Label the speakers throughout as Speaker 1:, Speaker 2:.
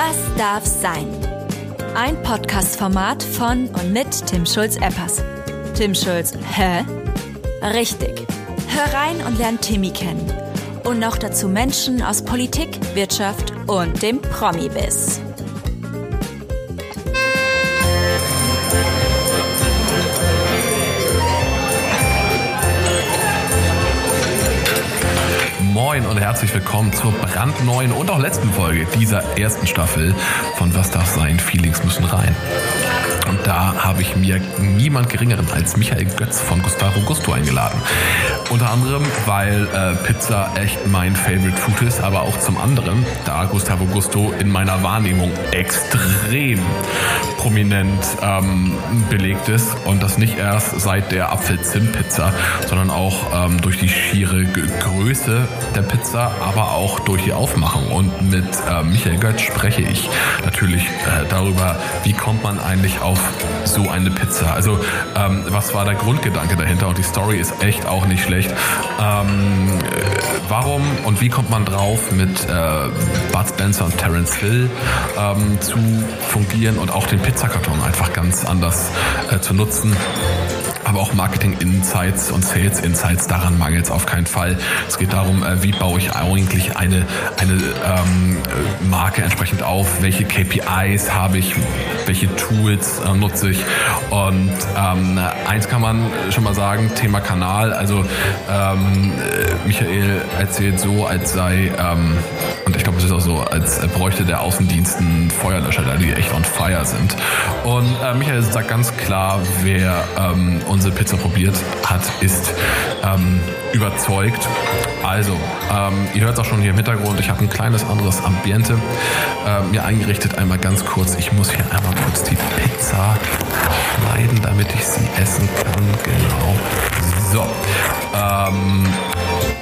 Speaker 1: Was darf sein? Ein Podcast-Format von und mit Tim Schulz-Eppers. Tim Schulz, hä? Richtig. Hör rein und lern Timmy kennen. Und noch dazu Menschen aus Politik, Wirtschaft und dem Promi-Biss.
Speaker 2: Moin und herzlich willkommen zur brandneuen und auch letzten Folge dieser ersten Staffel von Was darf sein? Feelings müssen rein. Und da habe ich mir niemand geringeren als Michael Götz von Gustavo Gusto eingeladen. Unter anderem, weil äh, Pizza echt mein Favorite Food ist, aber auch zum anderen, da Gustavo Gusto in meiner Wahrnehmung extrem prominent ähm, belegt ist und das nicht erst seit der Apfel-Zimt-Pizza, sondern auch ähm, durch die schiere G Größe der Pizza, aber auch durch die Aufmachung. Und mit äh, Michael Götz spreche ich natürlich äh, darüber, wie kommt man eigentlich auf so eine Pizza. Also ähm, was war der Grundgedanke dahinter? Und die Story ist echt auch nicht schlecht. Ähm, warum und wie kommt man drauf, mit äh, Bud Spencer und Terence Hill ähm, zu fungieren und auch den Pizzakarton einfach ganz anders äh, zu nutzen? Aber auch Marketing Insights und Sales Insights, daran mangelt es auf keinen Fall. Es geht darum, äh, wie baue ich eigentlich eine, eine ähm, Marke entsprechend auf, welche KPIs habe ich, welche Tools äh, nutze ich. Und ähm, eins kann man schon mal sagen, Thema Kanal, also ähm, Michael erzählt so, als sei, ähm, und ich glaube, es ist auch so, als bräuchte der Außendienst einen Feuerlöscher, die echt on fire sind. Und äh, Michael sagt ganz klar, wer ähm, unsere Pizza probiert hat, ist ähm, überzeugt. Also, ähm, ihr hört es auch schon hier im Hintergrund, ich habe ein kleines anderes Ambiente äh, mir eingerichtet. Einmal ganz kurz, ich muss hier einmal kurz die Pizza schneiden, damit ich sie essen kann. Genau. So. Ähm,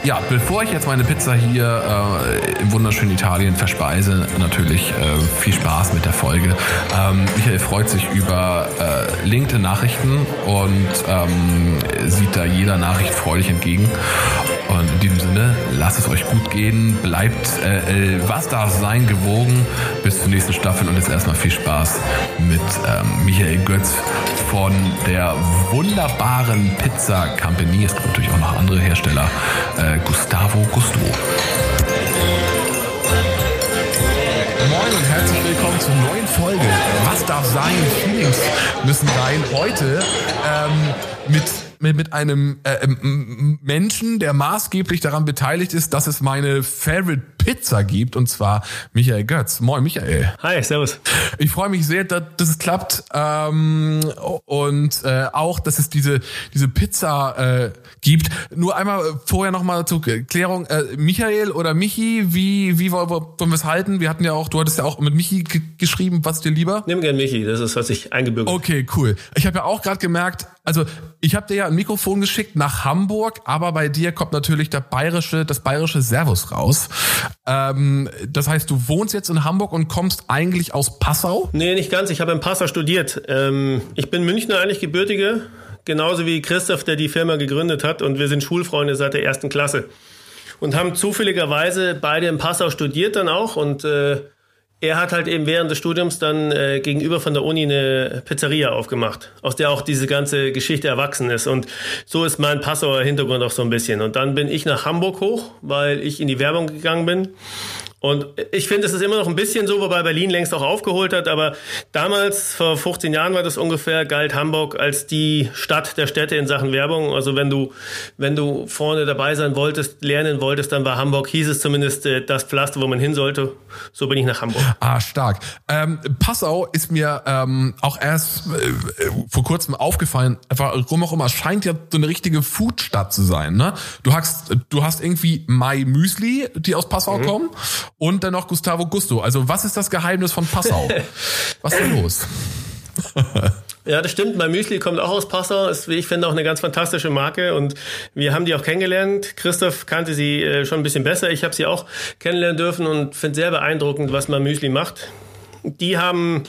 Speaker 2: ja, bevor ich jetzt meine Pizza hier äh, im wunderschönen Italien verspeise, natürlich äh, viel Spaß mit der Folge. Ähm, Michael freut sich über äh, LinkedIn-Nachrichten und ähm, sieht da jeder Nachricht freudig entgegen. Und in diesem Sinne, lasst es euch gut gehen, bleibt äh, was darf sein gewogen bis zur nächsten Staffel und jetzt erstmal viel Spaß mit ähm, Michael Götz von der wunderbaren Pizza Company. Es gibt natürlich auch noch andere Hersteller. Äh, Gustavo Gusto. Moin und herzlich willkommen zur neuen Folge. Was darf sein? Feelings müssen rein. Heute ähm, mit mit, mit einem äh, Menschen, der maßgeblich daran beteiligt ist, dass es meine Favorite Pizza gibt, und zwar Michael Götz. Moin, Michael.
Speaker 3: Hi, servus.
Speaker 2: Ich freue mich sehr, dass, es klappt ähm, und äh, auch, dass es diese, diese Pizza äh, gibt. Nur einmal vorher nochmal zur Klärung. Äh, Michael oder Michi, wie, wie wollen wir es halten? Wir hatten ja auch, du hattest ja auch mit Michi geschrieben, was dir lieber?
Speaker 3: Nimm gern Michi, das ist, was ich eingebürgert
Speaker 2: Okay, cool. Ich habe ja auch gerade gemerkt, also ich habe dir ja ein Mikrofon geschickt nach Hamburg, aber bei dir kommt natürlich der bayerische, das bayerische Servus raus. Ähm, das heißt, du wohnst jetzt in Hamburg und kommst eigentlich aus Passau?
Speaker 3: Nee, nicht ganz. Ich habe in Passau studiert. Ähm, ich bin Münchner eigentlich gebürtige, genauso wie Christoph, der die Firma gegründet hat. Und wir sind Schulfreunde seit der ersten Klasse. Und haben zufälligerweise beide in Passau studiert dann auch. Und äh, er hat halt eben während des Studiums dann äh, gegenüber von der Uni eine Pizzeria aufgemacht, aus der auch diese ganze Geschichte erwachsen ist. Und so ist mein Passauer Hintergrund auch so ein bisschen. Und dann bin ich nach Hamburg hoch, weil ich in die Werbung gegangen bin und ich finde, es ist immer noch ein bisschen so, wobei Berlin längst auch aufgeholt hat. Aber damals, vor 15 Jahren war das ungefähr, galt Hamburg als die Stadt der Städte in Sachen Werbung. Also wenn du, wenn du vorne dabei sein wolltest, lernen wolltest, dann war Hamburg, hieß es zumindest, äh, das Pflaster, wo man hin sollte. So bin ich nach Hamburg.
Speaker 2: Ah, stark. Ähm, Passau ist mir ähm, auch erst äh, vor kurzem aufgefallen. Einfach rum auch immer scheint ja so eine richtige Foodstadt zu sein. Ne? Du hast, du hast irgendwie Mai Müsli, die aus Passau mhm. kommen und dann noch Gustavo Gusto. Also was ist das Geheimnis von Passau? was ist denn los?
Speaker 3: Ja, das stimmt. Mein Müsli kommt auch aus Passau. Ist, wie ich finde, auch eine ganz fantastische Marke. Und wir haben die auch kennengelernt. Christoph kannte sie äh, schon ein bisschen besser. Ich habe sie auch kennenlernen dürfen und finde sehr beeindruckend, was mein Müsli macht. Die haben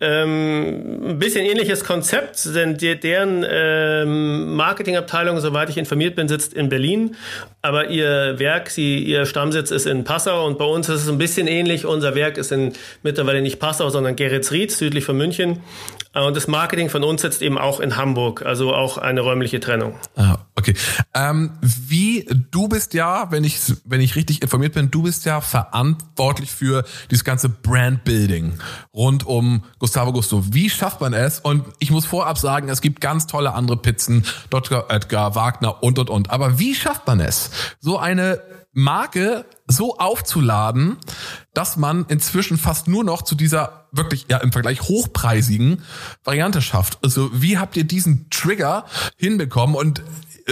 Speaker 3: ähm, ein bisschen ähnliches Konzept, denn deren ähm, Marketingabteilung, soweit ich informiert bin, sitzt in Berlin, aber ihr Werk, sie, ihr Stammsitz ist in Passau und bei uns ist es ein bisschen ähnlich. Unser Werk ist in mittlerweile nicht Passau, sondern Geretsried, südlich von München. Äh, und das Marketing von uns sitzt eben auch in Hamburg, also auch eine räumliche Trennung.
Speaker 2: Ah, okay. Ähm, wie, du bist ja, wenn ich, wenn ich richtig informiert bin, du bist ja verantwortlich für dieses ganze Brandbuilding rund um Gustavo Gusto. Wie schafft man es? Und ich muss vorab sagen, es gibt ganz tolle andere Pizzen, Dr. Edgar, Wagner und, und, und. Aber wie schafft man es, so eine Marke so aufzuladen, dass man inzwischen fast nur noch zu dieser wirklich ja im Vergleich hochpreisigen Variante schafft. Also wie habt ihr diesen Trigger hinbekommen und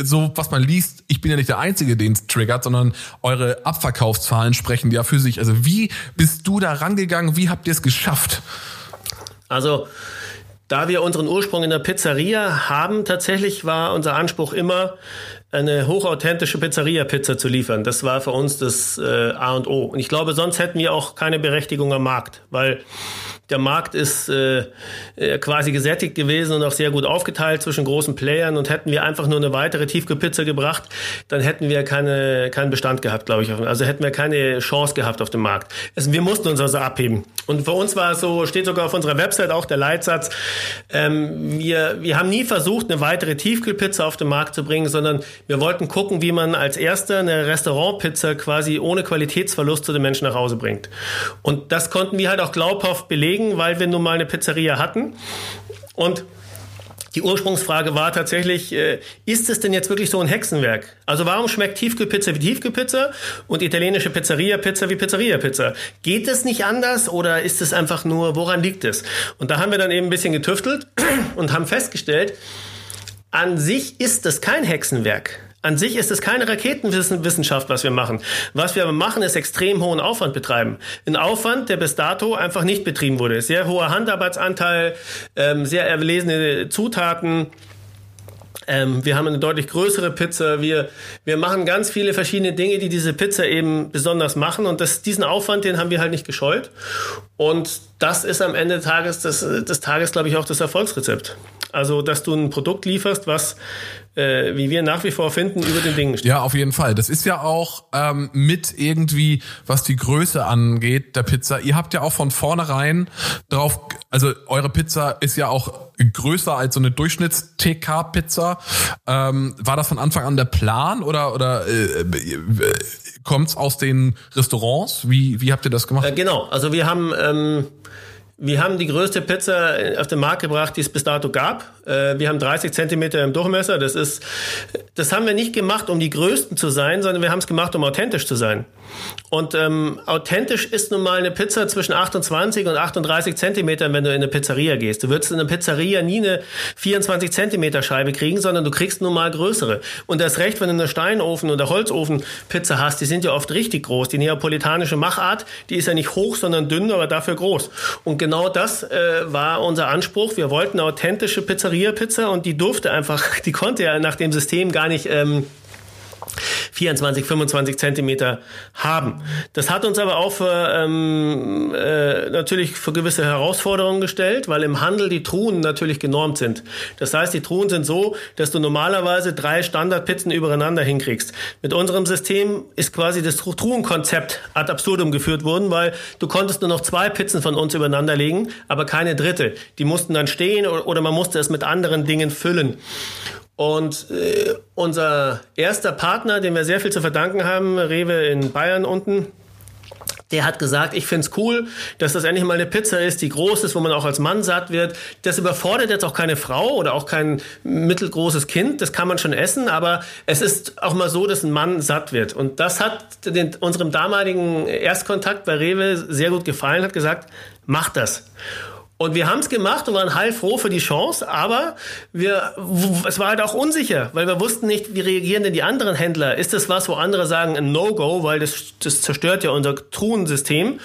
Speaker 2: so was man liest, ich bin ja nicht der Einzige, den es triggert, sondern eure Abverkaufszahlen sprechen ja für sich. Also wie bist du da rangegangen? Wie habt ihr es geschafft?
Speaker 3: Also da wir unseren Ursprung in der Pizzeria haben, tatsächlich war unser Anspruch immer, eine hochauthentische Pizzeria-Pizza zu liefern. Das war für uns das äh, A und O. Und ich glaube, sonst hätten wir auch keine Berechtigung am Markt, weil der Markt ist äh, äh, quasi gesättigt gewesen und auch sehr gut aufgeteilt zwischen großen Playern. Und hätten wir einfach nur eine weitere Tiefkühlpizza gebracht, dann hätten wir keine, keinen Bestand gehabt, glaube ich. Also hätten wir keine Chance gehabt auf dem Markt. Also wir mussten uns also abheben. Und für uns war es so, steht sogar auf unserer Website auch der Leitsatz, ähm, wir, wir haben nie versucht, eine weitere Tiefkühlpizza auf den Markt zu bringen, sondern wir wollten gucken, wie man als erster eine Restaurantpizza quasi ohne Qualitätsverlust zu den Menschen nach Hause bringt. Und das konnten wir halt auch glaubhaft belegen, weil wir nun mal eine Pizzeria hatten. Und die Ursprungsfrage war tatsächlich, äh, ist es denn jetzt wirklich so ein Hexenwerk? Also warum schmeckt Tiefkühlpizza wie Tiefkühlpizza und italienische Pizzeria-Pizza wie Pizzeria-Pizza? Geht es nicht anders oder ist es einfach nur, woran liegt es? Und da haben wir dann eben ein bisschen getüftelt und haben festgestellt, an sich ist es kein Hexenwerk. An sich ist es keine Raketenwissenschaft, was wir machen. Was wir aber machen, ist extrem hohen Aufwand betreiben. Ein Aufwand, der bis dato einfach nicht betrieben wurde. Sehr hoher Handarbeitsanteil, ähm, sehr erlesene Zutaten. Ähm, wir haben eine deutlich größere Pizza. Wir, wir machen ganz viele verschiedene Dinge, die diese Pizza eben besonders machen. Und das, diesen Aufwand, den haben wir halt nicht gescheut. Und das ist am Ende des Tages, des, des Tages, glaube ich, auch das Erfolgsrezept. Also, dass du ein Produkt lieferst, was äh, wie wir nach wie vor finden, über den Dingen
Speaker 2: steht. Ja, auf jeden Fall. Das ist ja auch ähm, mit irgendwie, was die Größe angeht, der Pizza. Ihr habt ja auch von vornherein drauf, also eure Pizza ist ja auch größer als so eine Durchschnitts-TK-Pizza. Ähm, war das von Anfang an der Plan oder, oder äh, äh, kommt's aus den Restaurants? Wie, wie habt ihr das gemacht? Äh,
Speaker 3: genau, also wir haben ähm, wir haben die größte Pizza auf den Markt gebracht, die es bis dato gab. Äh, wir haben 30 Zentimeter im Durchmesser. Das ist, das haben wir nicht gemacht, um die Größten zu sein, sondern wir haben es gemacht, um authentisch zu sein. Und ähm, authentisch ist nun mal eine Pizza zwischen 28 und 38 Zentimetern, wenn du in eine Pizzeria gehst. Du würdest in einer Pizzeria nie eine 24 Zentimeter Scheibe kriegen, sondern du kriegst nun mal größere. Und das recht, wenn du eine Steinofen- oder Holzofen-Pizza hast, die sind ja oft richtig groß. Die neapolitanische Machart, die ist ja nicht hoch, sondern dünn, aber dafür groß. Und genau das äh, war unser Anspruch. Wir wollten eine authentische Pizzeria-Pizza und die durfte einfach, die konnte ja nach dem System gar nicht ähm, 24, 25 Zentimeter haben. Das hat uns aber auch für, ähm, äh, natürlich für gewisse Herausforderungen gestellt, weil im Handel die Truhen natürlich genormt sind. Das heißt, die Truhen sind so, dass du normalerweise drei Standardpizzen übereinander hinkriegst. Mit unserem System ist quasi das Truhenkonzept ad absurdum geführt worden, weil du konntest nur noch zwei Pizzen von uns übereinander legen, aber keine dritte. Die mussten dann stehen oder man musste es mit anderen Dingen füllen. Und äh, unser erster Partner, dem wir sehr viel zu verdanken haben, Rewe in Bayern unten, der hat gesagt, ich find's cool, dass das endlich mal eine Pizza ist, die groß ist, wo man auch als Mann satt wird. Das überfordert jetzt auch keine Frau oder auch kein mittelgroßes Kind. Das kann man schon essen, aber es ist auch mal so, dass ein Mann satt wird. Und das hat den, unserem damaligen Erstkontakt bei Rewe sehr gut gefallen, hat gesagt, mach das. Und wir haben es gemacht und waren heilfroh für die Chance, aber wir, es war halt auch unsicher, weil wir wussten nicht, wie reagieren denn die anderen Händler. Ist das was, wo andere sagen, ein No-Go, weil das, das zerstört ja unser Truhensystem?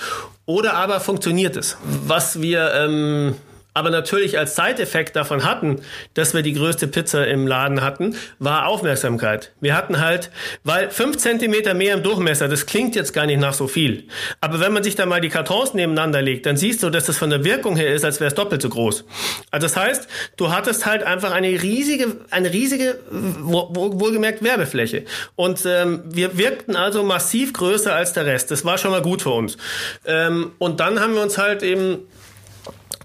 Speaker 3: Oder aber funktioniert es? Was wir ähm, aber natürlich als Zeiteffekt davon hatten, dass wir die größte Pizza im Laden hatten, war Aufmerksamkeit. Wir hatten halt, weil fünf Zentimeter mehr im Durchmesser, das klingt jetzt gar nicht nach so viel. Aber wenn man sich da mal die Kartons nebeneinander legt, dann siehst du, dass das von der Wirkung her ist, als wäre es doppelt so groß. Also das heißt, du hattest halt einfach eine riesige, eine riesige, wohlgemerkt Werbefläche. Und ähm, wir wirkten also massiv größer als der Rest. Das war schon mal gut für uns. Ähm, und dann haben wir uns halt eben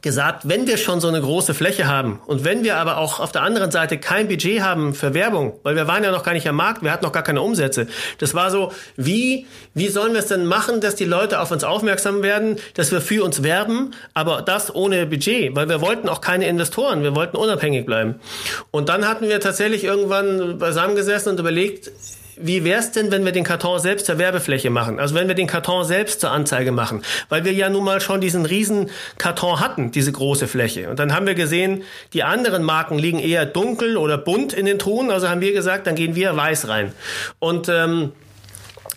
Speaker 3: gesagt, wenn wir schon so eine große Fläche haben und wenn wir aber auch auf der anderen Seite kein Budget haben für Werbung, weil wir waren ja noch gar nicht am Markt, wir hatten noch gar keine Umsätze. Das war so, wie, wie sollen wir es denn machen, dass die Leute auf uns aufmerksam werden, dass wir für uns werben, aber das ohne Budget, weil wir wollten auch keine Investoren, wir wollten unabhängig bleiben. Und dann hatten wir tatsächlich irgendwann beisammengesessen und überlegt, wie wär's denn, wenn wir den Karton selbst zur Werbefläche machen? Also wenn wir den Karton selbst zur Anzeige machen, weil wir ja nun mal schon diesen riesen Karton hatten, diese große Fläche. Und dann haben wir gesehen, die anderen Marken liegen eher dunkel oder bunt in den Ton. Also haben wir gesagt, dann gehen wir weiß rein. Und ähm,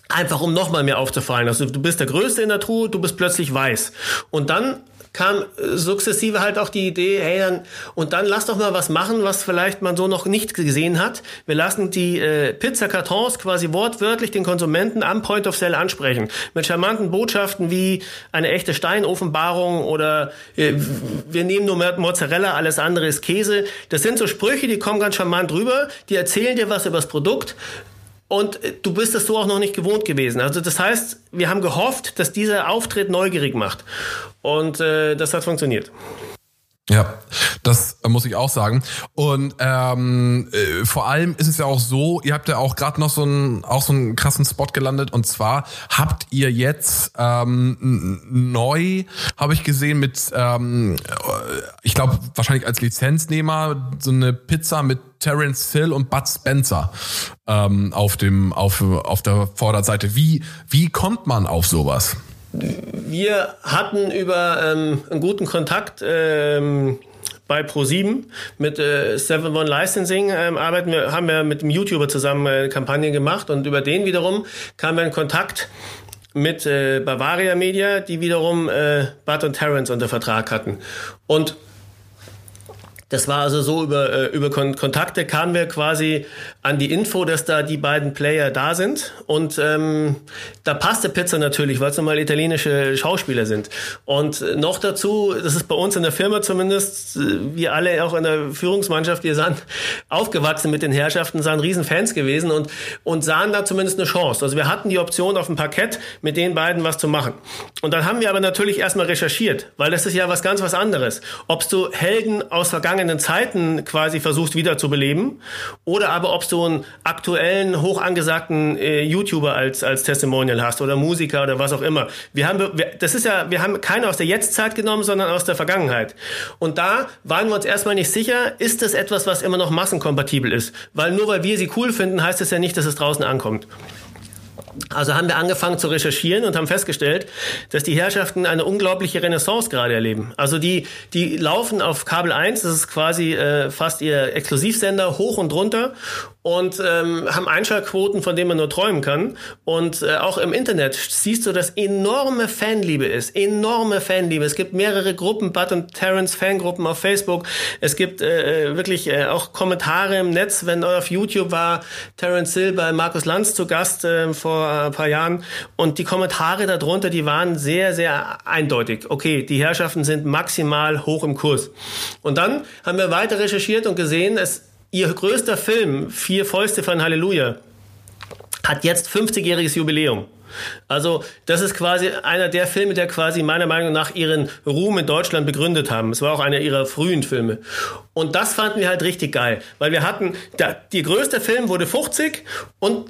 Speaker 3: einfach um nochmal mehr aufzufallen. Also du bist der Größte in der Truhe, du bist plötzlich weiß. Und dann kam sukzessive halt auch die Idee, hey, dann, und dann lass doch mal was machen, was vielleicht man so noch nicht gesehen hat. Wir lassen die äh, Pizzakartons quasi wortwörtlich den Konsumenten am Point of Sale ansprechen. Mit charmanten Botschaften wie eine echte Steinoffenbarung oder äh, wir nehmen nur Mozzarella, alles andere ist Käse. Das sind so Sprüche, die kommen ganz charmant rüber, die erzählen dir was über das Produkt. Und äh, du bist es so auch noch nicht gewohnt gewesen. Also das heißt, wir haben gehofft, dass dieser Auftritt neugierig macht. Und äh, das hat funktioniert.
Speaker 2: Ja, das muss ich auch sagen. Und ähm, äh, vor allem ist es ja auch so, ihr habt ja auch gerade noch so einen auch so einen krassen Spot gelandet. Und zwar habt ihr jetzt ähm, neu, habe ich gesehen, mit ähm, ich glaube wahrscheinlich als Lizenznehmer so eine Pizza mit Terence Hill und Bud Spencer ähm, auf dem auf auf der Vorderseite. Wie wie kommt man auf sowas?
Speaker 3: Wir hatten über ähm, einen guten Kontakt ähm, bei Pro7 mit äh, 7 One Licensing ähm, arbeiten wir, haben wir mit einem YouTuber zusammen äh, Kampagnen gemacht und über den wiederum kamen wir in Kontakt mit äh, Bavaria Media, die wiederum äh, Bud und Terence unter Vertrag hatten. Und das war also so, über, äh, über Kon Kontakte kamen wir quasi an die Info, dass da die beiden Player da sind. Und ähm, da passte Pizza natürlich, weil es nun mal italienische Schauspieler sind. Und noch dazu, das ist bei uns in der Firma zumindest, äh, wir alle auch in der Führungsmannschaft, wir sind aufgewachsen mit den Herrschaften, sind Riesenfans gewesen und, und sahen da zumindest eine Chance. Also wir hatten die Option auf dem Parkett, mit den beiden was zu machen. Und dann haben wir aber natürlich erstmal recherchiert, weil das ist ja was ganz was anderes. Ob du Helden aus Vergangenheit vergangenen Zeiten quasi versuchst wiederzubeleben oder aber ob du einen aktuellen, hoch angesagten äh, YouTuber als, als Testimonial hast oder Musiker oder was auch immer. Wir haben, wir, das ist ja, wir haben keine aus der Jetztzeit genommen, sondern aus der Vergangenheit. Und da waren wir uns erstmal nicht sicher, ist das etwas, was immer noch massenkompatibel ist? Weil nur weil wir sie cool finden, heißt es ja nicht, dass es draußen ankommt. Also haben wir angefangen zu recherchieren und haben festgestellt, dass die Herrschaften eine unglaubliche Renaissance gerade erleben. Also die, die laufen auf Kabel 1, das ist quasi äh, fast ihr Exklusivsender, hoch und runter und ähm, haben Einschaltquoten, von denen man nur träumen kann. Und äh, auch im Internet siehst du, dass enorme Fanliebe ist. Enorme Fanliebe. Es gibt mehrere Gruppen, Bud und Terrence Fangruppen auf Facebook. Es gibt äh, äh, wirklich äh, auch Kommentare im Netz. Wenn auf YouTube war Terence Hill bei Markus Lanz zu Gast äh, vor ein paar Jahren. Und die Kommentare darunter, die waren sehr, sehr eindeutig. Okay, die Herrschaften sind maximal hoch im Kurs. Und dann haben wir weiter recherchiert und gesehen, es Ihr größter Film, Vier Fäuste von Halleluja, hat jetzt 50-jähriges Jubiläum. Also das ist quasi einer der Filme, der quasi meiner Meinung nach ihren Ruhm in Deutschland begründet haben. Es war auch einer ihrer frühen Filme. Und das fanden wir halt richtig geil, weil wir hatten, der, die größte Film wurde 50 und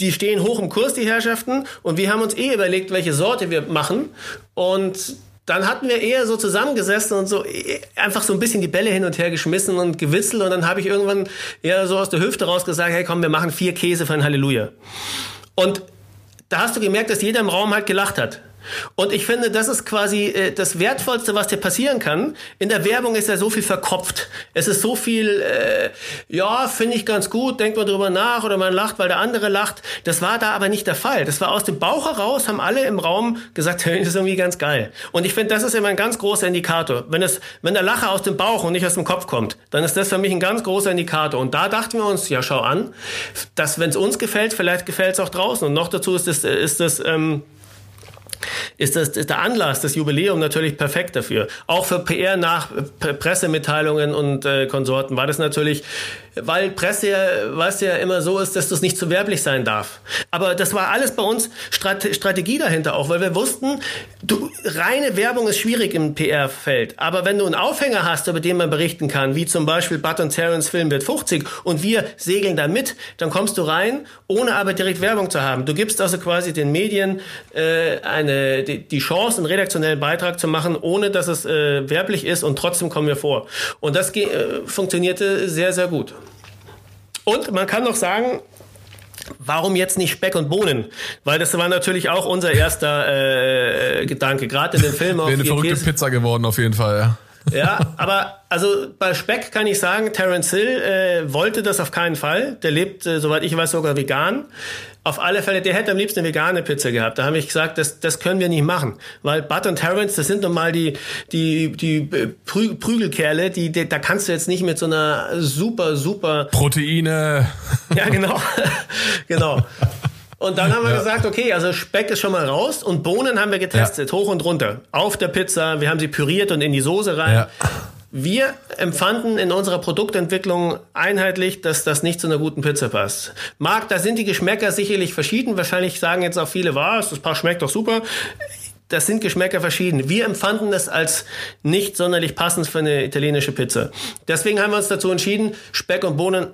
Speaker 3: die stehen hoch im Kurs, die Herrschaften. Und wir haben uns eh überlegt, welche Sorte wir machen. Und dann hatten wir eher so zusammengesessen und so äh, einfach so ein bisschen die Bälle hin und her geschmissen und gewitzelt und dann habe ich irgendwann eher so aus der Hüfte raus gesagt, hey komm, wir machen vier Käse für ein Halleluja. Und da hast du gemerkt, dass jeder im Raum halt gelacht hat. Und ich finde, das ist quasi äh, das Wertvollste, was dir passieren kann. In der Werbung ist ja so viel verkopft. Es ist so viel, äh, ja, finde ich ganz gut, denkt man drüber nach oder man lacht, weil der andere lacht. Das war da aber nicht der Fall. Das war aus dem Bauch heraus, haben alle im Raum gesagt, das ist irgendwie ganz geil. Und ich finde, das ist immer ein ganz großer Indikator. Wenn es, wenn der Lacher aus dem Bauch und nicht aus dem Kopf kommt, dann ist das für mich ein ganz großer Indikator. Und da dachten wir uns, ja, schau an, dass wenn es uns gefällt, vielleicht gefällt es auch draußen. Und noch dazu ist das, ist das, ähm, ist, das, ist der Anlass, das Jubiläum natürlich perfekt dafür. Auch für PR nach Pressemitteilungen und äh, Konsorten war das natürlich weil Presse ja, was ja immer so ist, dass das nicht zu werblich sein darf. Aber das war alles bei uns Strate Strategie dahinter auch, weil wir wussten, du, reine Werbung ist schwierig im PR-Feld. Aber wenn du einen Aufhänger hast, über den man berichten kann, wie zum Beispiel Bud und Terrence Film wird 50 und wir segeln da mit, dann kommst du rein, ohne aber direkt Werbung zu haben. Du gibst also quasi den Medien äh, eine, die, die Chance, einen redaktionellen Beitrag zu machen, ohne dass es äh, werblich ist und trotzdem kommen wir vor. Und das äh, funktionierte sehr, sehr gut. Und man kann noch sagen, Warum jetzt nicht Speck und Bohnen? Weil das war natürlich auch unser erster äh, Gedanke, gerade in dem Film.
Speaker 2: Wäre eine verrückte Käse. Pizza geworden auf jeden Fall, ja.
Speaker 3: Ja, aber also bei Speck kann ich sagen, Terence Hill äh, wollte das auf keinen Fall. Der lebt, äh, soweit ich weiß, sogar vegan. Auf alle Fälle, der hätte am liebsten eine vegane Pizza gehabt. Da habe ich gesagt, das, das können wir nicht machen. Weil Bud und Terence, das sind nun mal die, die, die Prü Prügelkerle, die, die, da kannst du jetzt nicht mit so einer super, super...
Speaker 2: Proteine.
Speaker 3: Ja, genau. genau. Und dann haben wir ja. gesagt, okay, also Speck ist schon mal raus und Bohnen haben wir getestet, ja. hoch und runter. Auf der Pizza, wir haben sie püriert und in die Soße rein. Ja. Wir empfanden in unserer Produktentwicklung einheitlich, dass das nicht zu einer guten Pizza passt. Marc, da sind die Geschmäcker sicherlich verschieden. Wahrscheinlich sagen jetzt auch viele, was, das Paar schmeckt doch super. Das sind Geschmäcker verschieden. Wir empfanden das als nicht sonderlich passend für eine italienische Pizza. Deswegen haben wir uns dazu entschieden, Speck und Bohnen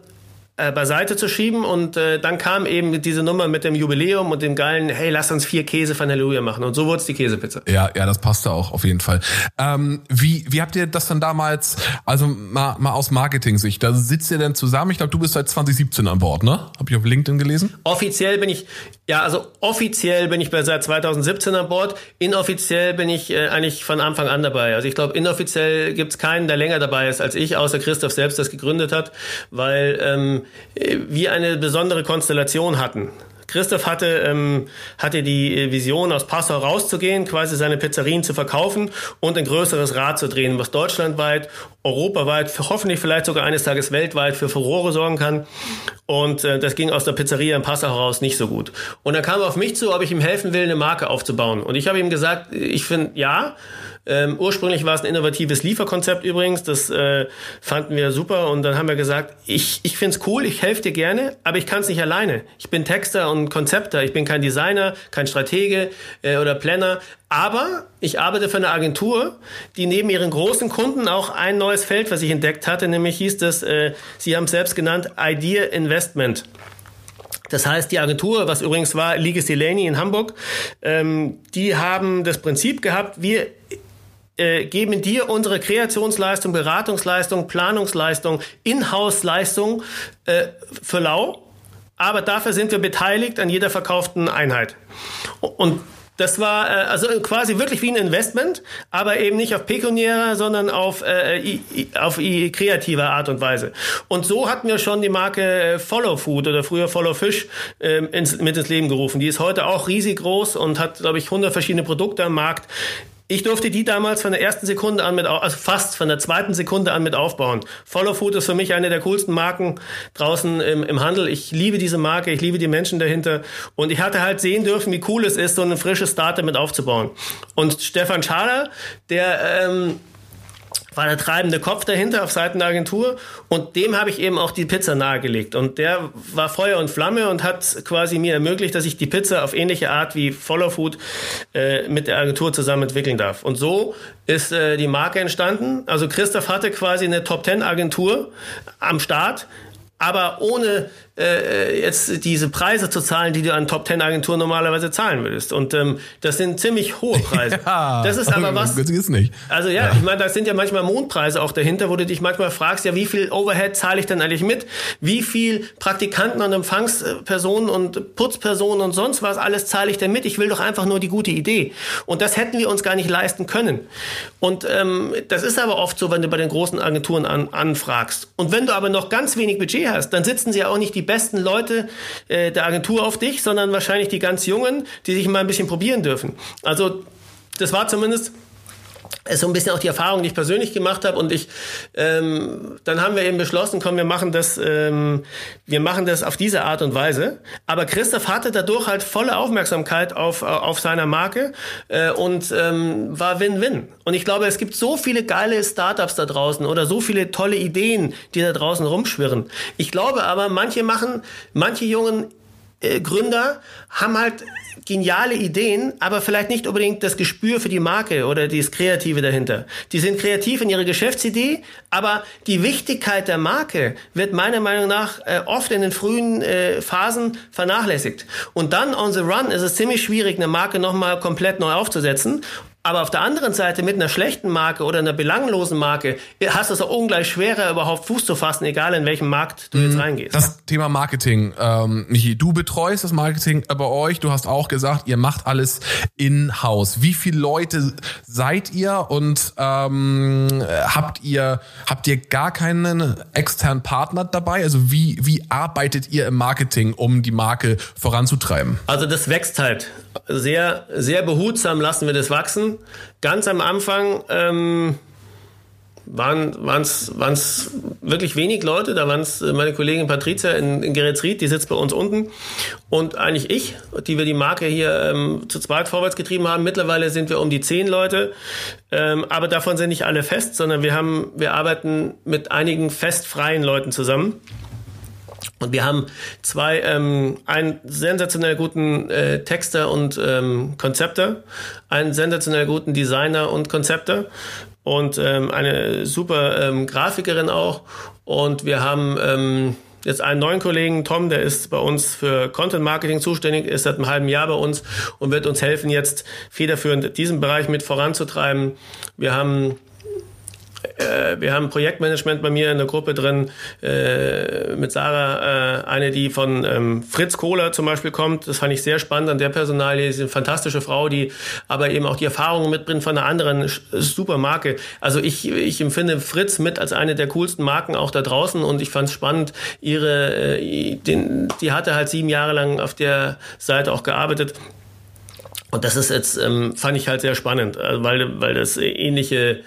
Speaker 3: äh, beiseite zu schieben. Und äh, dann kam eben diese Nummer mit dem Jubiläum und dem geilen, hey, lass uns vier Käse von Halleluja machen. Und so wurde es die Käsepizza.
Speaker 2: Ja, ja, das passte auch auf jeden Fall. Ähm, wie, wie habt ihr das dann damals, also mal, mal aus Marketing-Sicht, da sitzt ihr denn zusammen? Ich glaube, du bist seit 2017 an Bord, ne? Hab ich auf LinkedIn gelesen?
Speaker 3: Offiziell bin ich, ja, also offiziell bin ich seit 2017 an Bord. Inoffiziell bin ich äh, eigentlich von Anfang an dabei. Also ich glaube, inoffiziell gibt's keinen, der länger dabei ist als ich, außer Christoph selbst das gegründet hat, weil ähm, wir eine besondere Konstellation hatten. Christoph hatte, ähm, hatte die Vision, aus Passau rauszugehen, quasi seine Pizzerien zu verkaufen und ein größeres Rad zu drehen, was deutschlandweit, europaweit, hoffentlich vielleicht sogar eines Tages weltweit für Furore sorgen kann. Und äh, das ging aus der Pizzeria in Passau heraus nicht so gut. Und dann kam er auf mich zu, ob ich ihm helfen will, eine Marke aufzubauen. Und ich habe ihm gesagt, ich finde, ja, ähm, ursprünglich war es ein innovatives Lieferkonzept übrigens, das äh, fanden wir super. Und dann haben wir gesagt, ich, ich finde es cool, ich helfe dir gerne, aber ich kann es nicht alleine. Ich bin Texter und Konzepter, ich bin kein Designer, kein Stratege äh, oder Planner, aber ich arbeite für eine Agentur, die neben ihren großen Kunden auch ein neues Feld, was ich entdeckt hatte, nämlich hieß das, äh, Sie haben es selbst genannt, Idea Investment. Das heißt, die Agentur, was übrigens war, Liges Delaney in Hamburg, ähm, die haben das Prinzip gehabt, wir äh, geben dir unsere Kreationsleistung, Beratungsleistung, Planungsleistung, Inhouse-Leistung äh, für lau. Aber dafür sind wir beteiligt an jeder verkauften Einheit. Und das war äh, also quasi wirklich wie ein Investment, aber eben nicht auf pekuniärer, sondern auf, äh, i, auf i, kreative Art und Weise. Und so hatten wir schon die Marke Follow Food oder früher Follow Fish äh, ins, mit ins Leben gerufen. Die ist heute auch riesig groß und hat, glaube ich, 100 verschiedene Produkte am Markt. Ich durfte die damals von der ersten Sekunde an mit, also fast von der zweiten Sekunde an mit aufbauen. Follow Food ist für mich eine der coolsten Marken draußen im, im Handel. Ich liebe diese Marke, ich liebe die Menschen dahinter. Und ich hatte halt sehen dürfen, wie cool es ist, so ein frisches Starter mit aufzubauen. Und Stefan Schader, der, ähm, war der treibende Kopf dahinter auf Seiten der Agentur und dem habe ich eben auch die Pizza nahegelegt und der war Feuer und Flamme und hat quasi mir ermöglicht, dass ich die Pizza auf ähnliche Art wie Follow Food äh, mit der Agentur zusammen entwickeln darf. Und so ist äh, die Marke entstanden. Also Christoph hatte quasi eine Top 10 Agentur am Start, aber ohne äh, jetzt diese Preise zu zahlen, die du an Top Ten Agenturen normalerweise zahlen würdest. Und ähm, das sind ziemlich hohe Preise. ja, das ist aber was.
Speaker 2: Das ist nicht.
Speaker 3: Also ja, ja. ich meine, da sind ja manchmal Mondpreise auch dahinter, wo du dich manchmal fragst, ja, wie viel Overhead zahle ich denn eigentlich mit? Wie viel Praktikanten und Empfangspersonen und Putzpersonen und sonst was alles zahle ich denn mit? Ich will doch einfach nur die gute Idee. Und das hätten wir uns gar nicht leisten können. Und ähm, das ist aber oft so, wenn du bei den großen Agenturen an, anfragst. Und wenn du aber noch ganz wenig Budget hast, dann sitzen sie ja auch nicht die besten Leute äh, der Agentur auf dich, sondern wahrscheinlich die ganz Jungen, die sich mal ein bisschen probieren dürfen. Also das war zumindest ist so ein bisschen auch die Erfahrung, die ich persönlich gemacht habe. Und ich, ähm, dann haben wir eben beschlossen, komm, wir machen das, ähm, wir machen das auf diese Art und Weise. Aber Christoph hatte dadurch halt volle Aufmerksamkeit auf auf seiner Marke äh, und ähm, war Win-Win. Und ich glaube, es gibt so viele geile Startups da draußen oder so viele tolle Ideen, die da draußen rumschwirren. Ich glaube aber, manche machen, manche jungen äh, Gründer haben halt geniale Ideen, aber vielleicht nicht unbedingt das Gespür für die Marke oder das Kreative dahinter. Die sind kreativ in ihrer Geschäftsidee, aber die Wichtigkeit der Marke wird meiner Meinung nach äh, oft in den frühen äh, Phasen vernachlässigt. Und dann on the run ist es ziemlich schwierig, eine Marke nochmal komplett neu aufzusetzen. Aber auf der anderen Seite mit einer schlechten Marke oder einer belanglosen Marke hast du es auch ungleich schwerer, überhaupt Fuß zu fassen, egal in welchem Markt du jetzt mhm. reingehst.
Speaker 2: Das Thema Marketing, ähm, Michi, du betreust das Marketing bei euch. Du hast auch gesagt, ihr macht alles in-house. Wie viele Leute seid ihr und ähm, habt ihr habt ihr gar keinen externen Partner dabei? Also wie wie arbeitet ihr im Marketing, um die Marke voranzutreiben?
Speaker 3: Also das wächst halt sehr sehr behutsam lassen wir das wachsen Ganz am Anfang ähm, waren es wirklich wenig Leute. Da waren es äh, meine Kollegin Patricia in, in Geretsried, die sitzt bei uns unten. Und eigentlich ich, die wir die Marke hier ähm, zu zweit vorwärts getrieben haben. Mittlerweile sind wir um die zehn Leute. Ähm, aber davon sind nicht alle fest, sondern wir haben, wir arbeiten mit einigen festfreien Leuten zusammen. Und wir haben zwei, ähm, einen sensationell guten äh, Texter und ähm, Konzepter, einen sensationell guten Designer und Konzepter und ähm, eine super ähm, Grafikerin auch. Und wir haben ähm, jetzt einen neuen Kollegen, Tom, der ist bei uns für Content Marketing zuständig, ist seit einem halben Jahr bei uns und wird uns helfen, jetzt federführend diesen Bereich mit voranzutreiben. Wir haben äh, wir haben Projektmanagement bei mir in der Gruppe drin äh, mit Sarah, äh, eine, die von ähm, Fritz Kohler zum Beispiel kommt. Das fand ich sehr spannend an der Personalie. Sie ist eine fantastische Frau, die aber eben auch die Erfahrungen mitbringt von einer anderen super Marke. Also ich, ich empfinde Fritz mit als eine der coolsten Marken auch da draußen und ich fand es spannend, ihre, äh, den, die hatte halt sieben Jahre lang auf der Seite auch gearbeitet und das ist jetzt, ähm, fand ich halt sehr spannend, äh, weil, weil das ähnliche,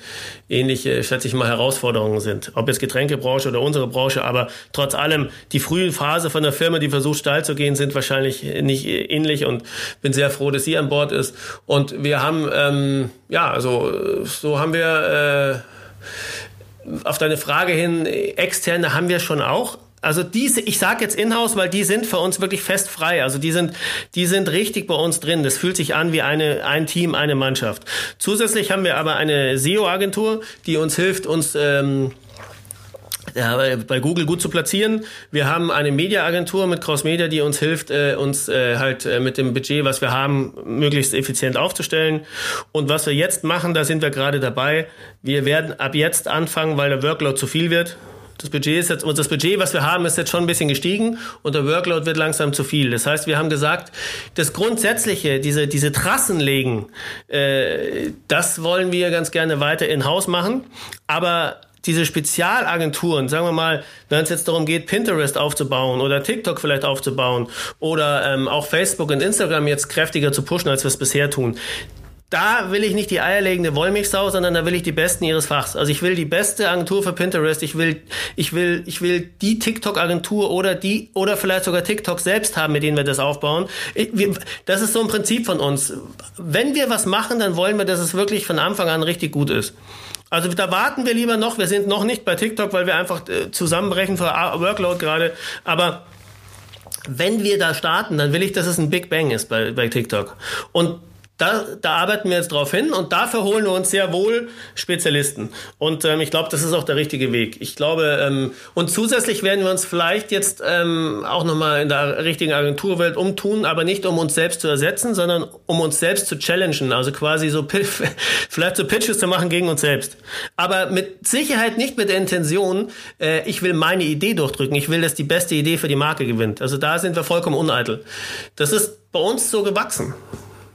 Speaker 3: ähnliche, schätze ich mal, Herausforderungen sind. Ob jetzt Getränkebranche oder unsere Branche, aber trotz allem, die frühen Phase von der Firma, die versucht steil zu gehen, sind wahrscheinlich nicht ähnlich und bin sehr froh, dass sie an Bord ist. Und wir haben, ähm, ja, also so haben wir äh, auf deine Frage hin, externe haben wir schon auch, also diese, ich sage jetzt Inhouse, weil die sind für uns wirklich fest frei. Also die sind, die sind richtig bei uns drin. Das fühlt sich an wie eine, ein Team, eine Mannschaft. Zusätzlich haben wir aber eine SEO-Agentur, die uns hilft, uns ähm, ja, bei Google gut zu platzieren. Wir haben eine Media-Agentur mit Cross Media, die uns hilft, äh, uns äh, halt äh, mit dem Budget, was wir haben, möglichst effizient aufzustellen. Und was wir jetzt machen, da sind wir gerade dabei. Wir werden ab jetzt anfangen, weil der Workload zu viel wird das Budget ist jetzt, das Budget, was wir haben, ist jetzt schon ein bisschen gestiegen und der Workload wird langsam zu viel. Das heißt, wir haben gesagt, das Grundsätzliche, diese, diese Trassen legen, äh, das wollen wir ganz gerne weiter in-house machen. Aber diese Spezialagenturen, sagen wir mal, wenn es jetzt darum geht, Pinterest aufzubauen oder TikTok vielleicht aufzubauen oder ähm, auch Facebook und Instagram jetzt kräftiger zu pushen, als wir es bisher tun, da will ich nicht die eierlegende Wollmilchsau, sondern da will ich die Besten ihres Fachs. Also ich will die beste Agentur für Pinterest. Ich will, ich will, ich will die TikTok-Agentur oder die oder vielleicht sogar TikTok selbst haben, mit denen wir das aufbauen. Ich, wir, das ist so ein Prinzip von uns. Wenn wir was machen, dann wollen wir, dass es wirklich von Anfang an richtig gut ist. Also da warten wir lieber noch. Wir sind noch nicht bei TikTok, weil wir einfach äh, zusammenbrechen vor Workload gerade. Aber wenn wir da starten, dann will ich, dass es ein Big Bang ist bei, bei TikTok. Und da, da arbeiten wir jetzt drauf hin und dafür holen wir uns sehr wohl Spezialisten. Und ähm, ich glaube, das ist auch der richtige Weg. Ich glaube, ähm, und zusätzlich werden wir uns vielleicht jetzt ähm, auch nochmal in der richtigen Agenturwelt umtun, aber nicht um uns selbst zu ersetzen, sondern um uns selbst zu challengen. Also quasi so vielleicht so Pitches zu machen gegen uns selbst. Aber mit Sicherheit nicht mit der Intention, äh, ich will meine Idee durchdrücken. Ich will, dass die beste Idee für die Marke gewinnt. Also da sind wir vollkommen uneitel. Das ist bei uns so gewachsen.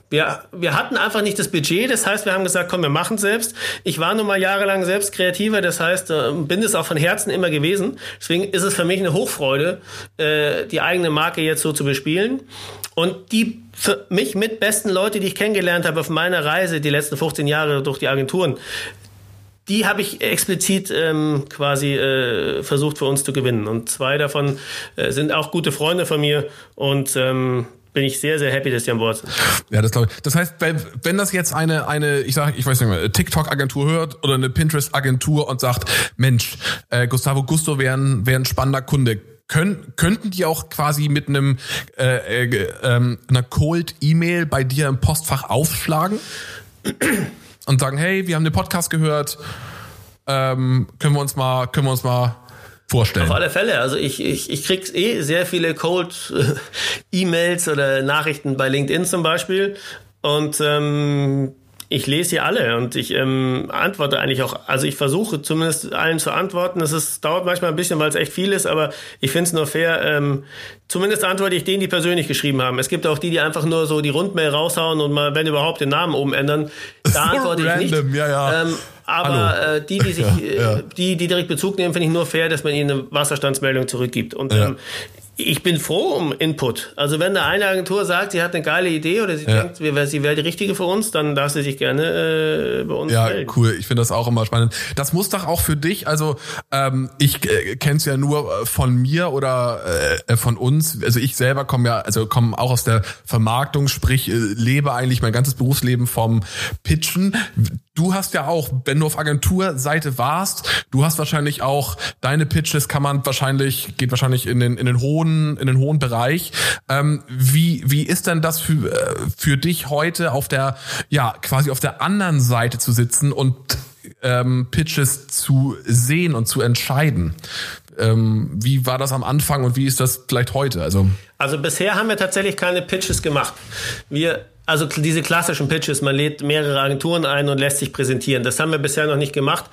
Speaker 3: Wir, wir hatten einfach nicht das Budget, das heißt, wir haben gesagt, komm, wir machen selbst. Ich war nun mal jahrelang selbst Kreativer, das heißt, äh, bin es auch von Herzen immer gewesen. Deswegen ist es für mich eine Hochfreude, äh, die eigene Marke jetzt so zu bespielen. Und die für mich mit besten Leute, die ich kennengelernt habe auf meiner Reise die letzten 15 Jahre durch die Agenturen, die habe ich explizit ähm, quasi äh, versucht für uns zu gewinnen. Und zwei davon äh, sind auch gute Freunde von mir und ähm, bin ich sehr, sehr happy, dass die an Bord sind.
Speaker 2: Ja, das glaube ich. Das heißt, wenn das jetzt eine, eine, ich sage, ich weiß nicht mehr, TikTok-Agentur hört oder eine Pinterest-Agentur und sagt, Mensch, äh, Gustavo Gusto wäre ein, wär ein spannender Kunde, können, könnten die auch quasi mit einem äh, äh, äh, einer Cold E-Mail bei dir im Postfach aufschlagen und sagen, hey, wir haben den Podcast gehört, ähm, können wir uns mal, können wir uns mal vorstellen.
Speaker 3: Auf alle Fälle. Also ich, ich, ich krieg eh sehr viele Cold E-Mails oder Nachrichten bei LinkedIn zum Beispiel. Und ähm, ich lese sie alle und ich ähm, antworte eigentlich auch, also ich versuche zumindest allen zu antworten. Das ist, dauert manchmal ein bisschen, weil es echt viel ist, aber ich finde es nur fair. Ähm, zumindest antworte ich denen, die persönlich geschrieben haben. Es gibt auch die, die einfach nur so die Rundmail raushauen und mal, wenn überhaupt, den Namen oben ändern. Da antworte ich
Speaker 2: Random,
Speaker 3: nicht.
Speaker 2: Ja, ja.
Speaker 3: Ähm, aber äh, die, die sich, ja, ja. die, die direkt Bezug nehmen, finde ich nur fair, dass man ihnen eine Wasserstandsmeldung zurückgibt. Und ja. ähm, ich bin froh um Input. Also wenn da eine Agentur sagt, sie hat eine geile Idee oder sie ja. denkt, sie wäre die richtige für uns, dann darf sie sich gerne äh, bei uns
Speaker 2: ja,
Speaker 3: melden.
Speaker 2: Ja, cool. Ich finde das auch immer spannend. Das muss doch auch für dich, also ähm, ich äh, kenne es ja nur äh, von mir oder äh, von uns. Also ich selber komme ja, also komme auch aus der Vermarktung, sprich äh, lebe eigentlich mein ganzes Berufsleben vom Pitchen. Du hast ja auch, wenn du auf Agenturseite warst, du hast wahrscheinlich auch deine Pitches kann man wahrscheinlich geht wahrscheinlich in den in den hohen in den hohen Bereich. Ähm, wie, wie ist denn das für, äh, für dich heute auf der, ja, quasi auf der anderen Seite zu sitzen und ähm, Pitches zu sehen und zu entscheiden? Ähm, wie war das am Anfang und wie ist das vielleicht heute? Also,
Speaker 3: also bisher haben wir tatsächlich keine Pitches gemacht. Wir also diese klassischen Pitches, man lädt mehrere Agenturen ein und lässt sich präsentieren. Das haben wir bisher noch nicht gemacht.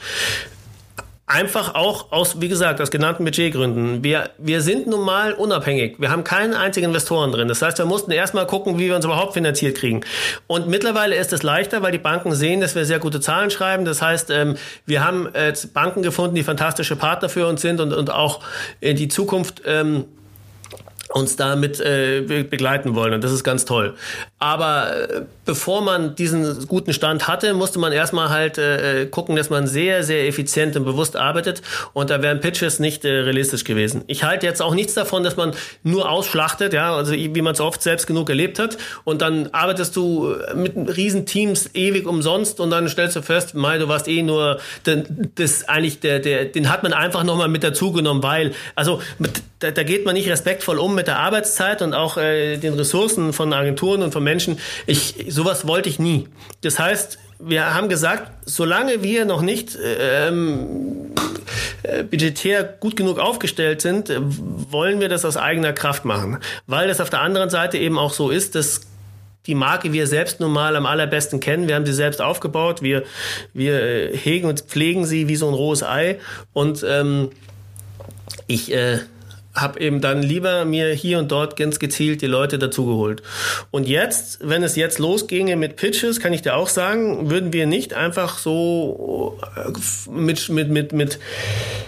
Speaker 3: Einfach auch aus, wie gesagt, aus genannten Budgetgründen. Wir, wir sind nun mal unabhängig. Wir haben keinen einzigen Investoren drin. Das heißt, wir mussten erstmal gucken, wie wir uns überhaupt finanziert kriegen. Und mittlerweile ist es leichter, weil die Banken sehen, dass wir sehr gute Zahlen schreiben. Das heißt, ähm, wir haben jetzt Banken gefunden, die fantastische Partner für uns sind und, und auch in die Zukunft ähm, uns damit äh, begleiten wollen. Und das ist ganz toll. Aber äh, bevor man diesen guten Stand hatte, musste man erstmal halt äh, gucken, dass man sehr, sehr effizient und bewusst arbeitet. Und da wären Pitches nicht äh, realistisch gewesen. Ich halte jetzt auch nichts davon, dass man nur ausschlachtet, ja, also wie man es oft selbst genug erlebt hat. Und dann arbeitest du mit riesen Teams ewig umsonst und dann stellst du fest, Mai, du warst eh nur, das eigentlich der, der, den hat man einfach nochmal mit dazugenommen, weil, also da, da geht man nicht respektvoll um mit der Arbeitszeit und auch äh, den Ressourcen von Agenturen und von Menschen. Ich, sowas wollte ich nie. Das heißt, wir haben gesagt, solange wir noch nicht ähm, äh, budgetär gut genug aufgestellt sind, äh, wollen wir das aus eigener Kraft machen. Weil das auf der anderen Seite eben auch so ist, dass die Marke wir selbst nun mal am allerbesten kennen. Wir haben sie selbst aufgebaut. Wir, wir äh, hegen und pflegen sie wie so ein rohes Ei. Und ähm, ich äh, habe eben dann lieber mir hier und dort ganz gezielt die Leute dazugeholt. Und jetzt, wenn es jetzt losginge mit Pitches, kann ich dir auch sagen, würden wir nicht einfach so äh, mit, mit, mit, mit,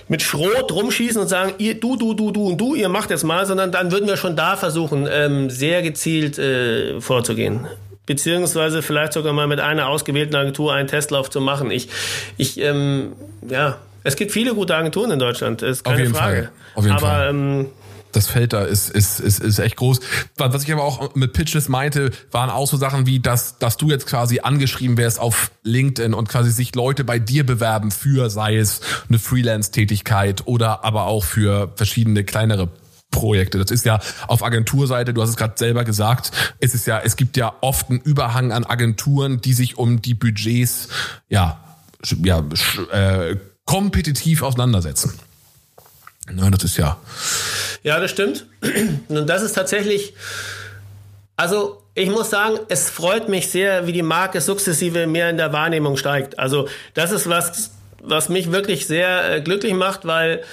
Speaker 3: mit Schrot rumschießen und sagen, ihr, du, du, du, du und du, ihr macht jetzt mal, sondern dann würden wir schon da versuchen, ähm, sehr gezielt äh, vorzugehen beziehungsweise vielleicht sogar mal mit einer ausgewählten Agentur einen Testlauf zu machen. Ich, ich, ähm, ja, es gibt viele gute Agenturen in Deutschland, ist keine
Speaker 2: Auf jeden
Speaker 3: Frage.
Speaker 2: Fall. Auf jeden
Speaker 3: aber
Speaker 2: Fall.
Speaker 3: Ähm,
Speaker 2: das Feld da ist, ist, ist, ist echt groß. Was ich aber auch mit Pitches meinte, waren auch so Sachen wie, dass, dass du jetzt quasi angeschrieben wärst auf LinkedIn und quasi sich Leute bei dir bewerben für, sei es eine Freelance-Tätigkeit oder aber auch für verschiedene kleinere Projekte. Das ist ja auf Agenturseite, du hast es gerade selber gesagt, es ist ja, es gibt ja oft einen Überhang an Agenturen, die sich um die Budgets ja, ja äh, kompetitiv auseinandersetzen. Ja, das ist ja.
Speaker 3: Ja, das stimmt. Und das ist tatsächlich, also ich muss sagen, es freut mich sehr, wie die Marke sukzessive mehr in der Wahrnehmung steigt. Also das ist was, was mich wirklich sehr äh, glücklich macht, weil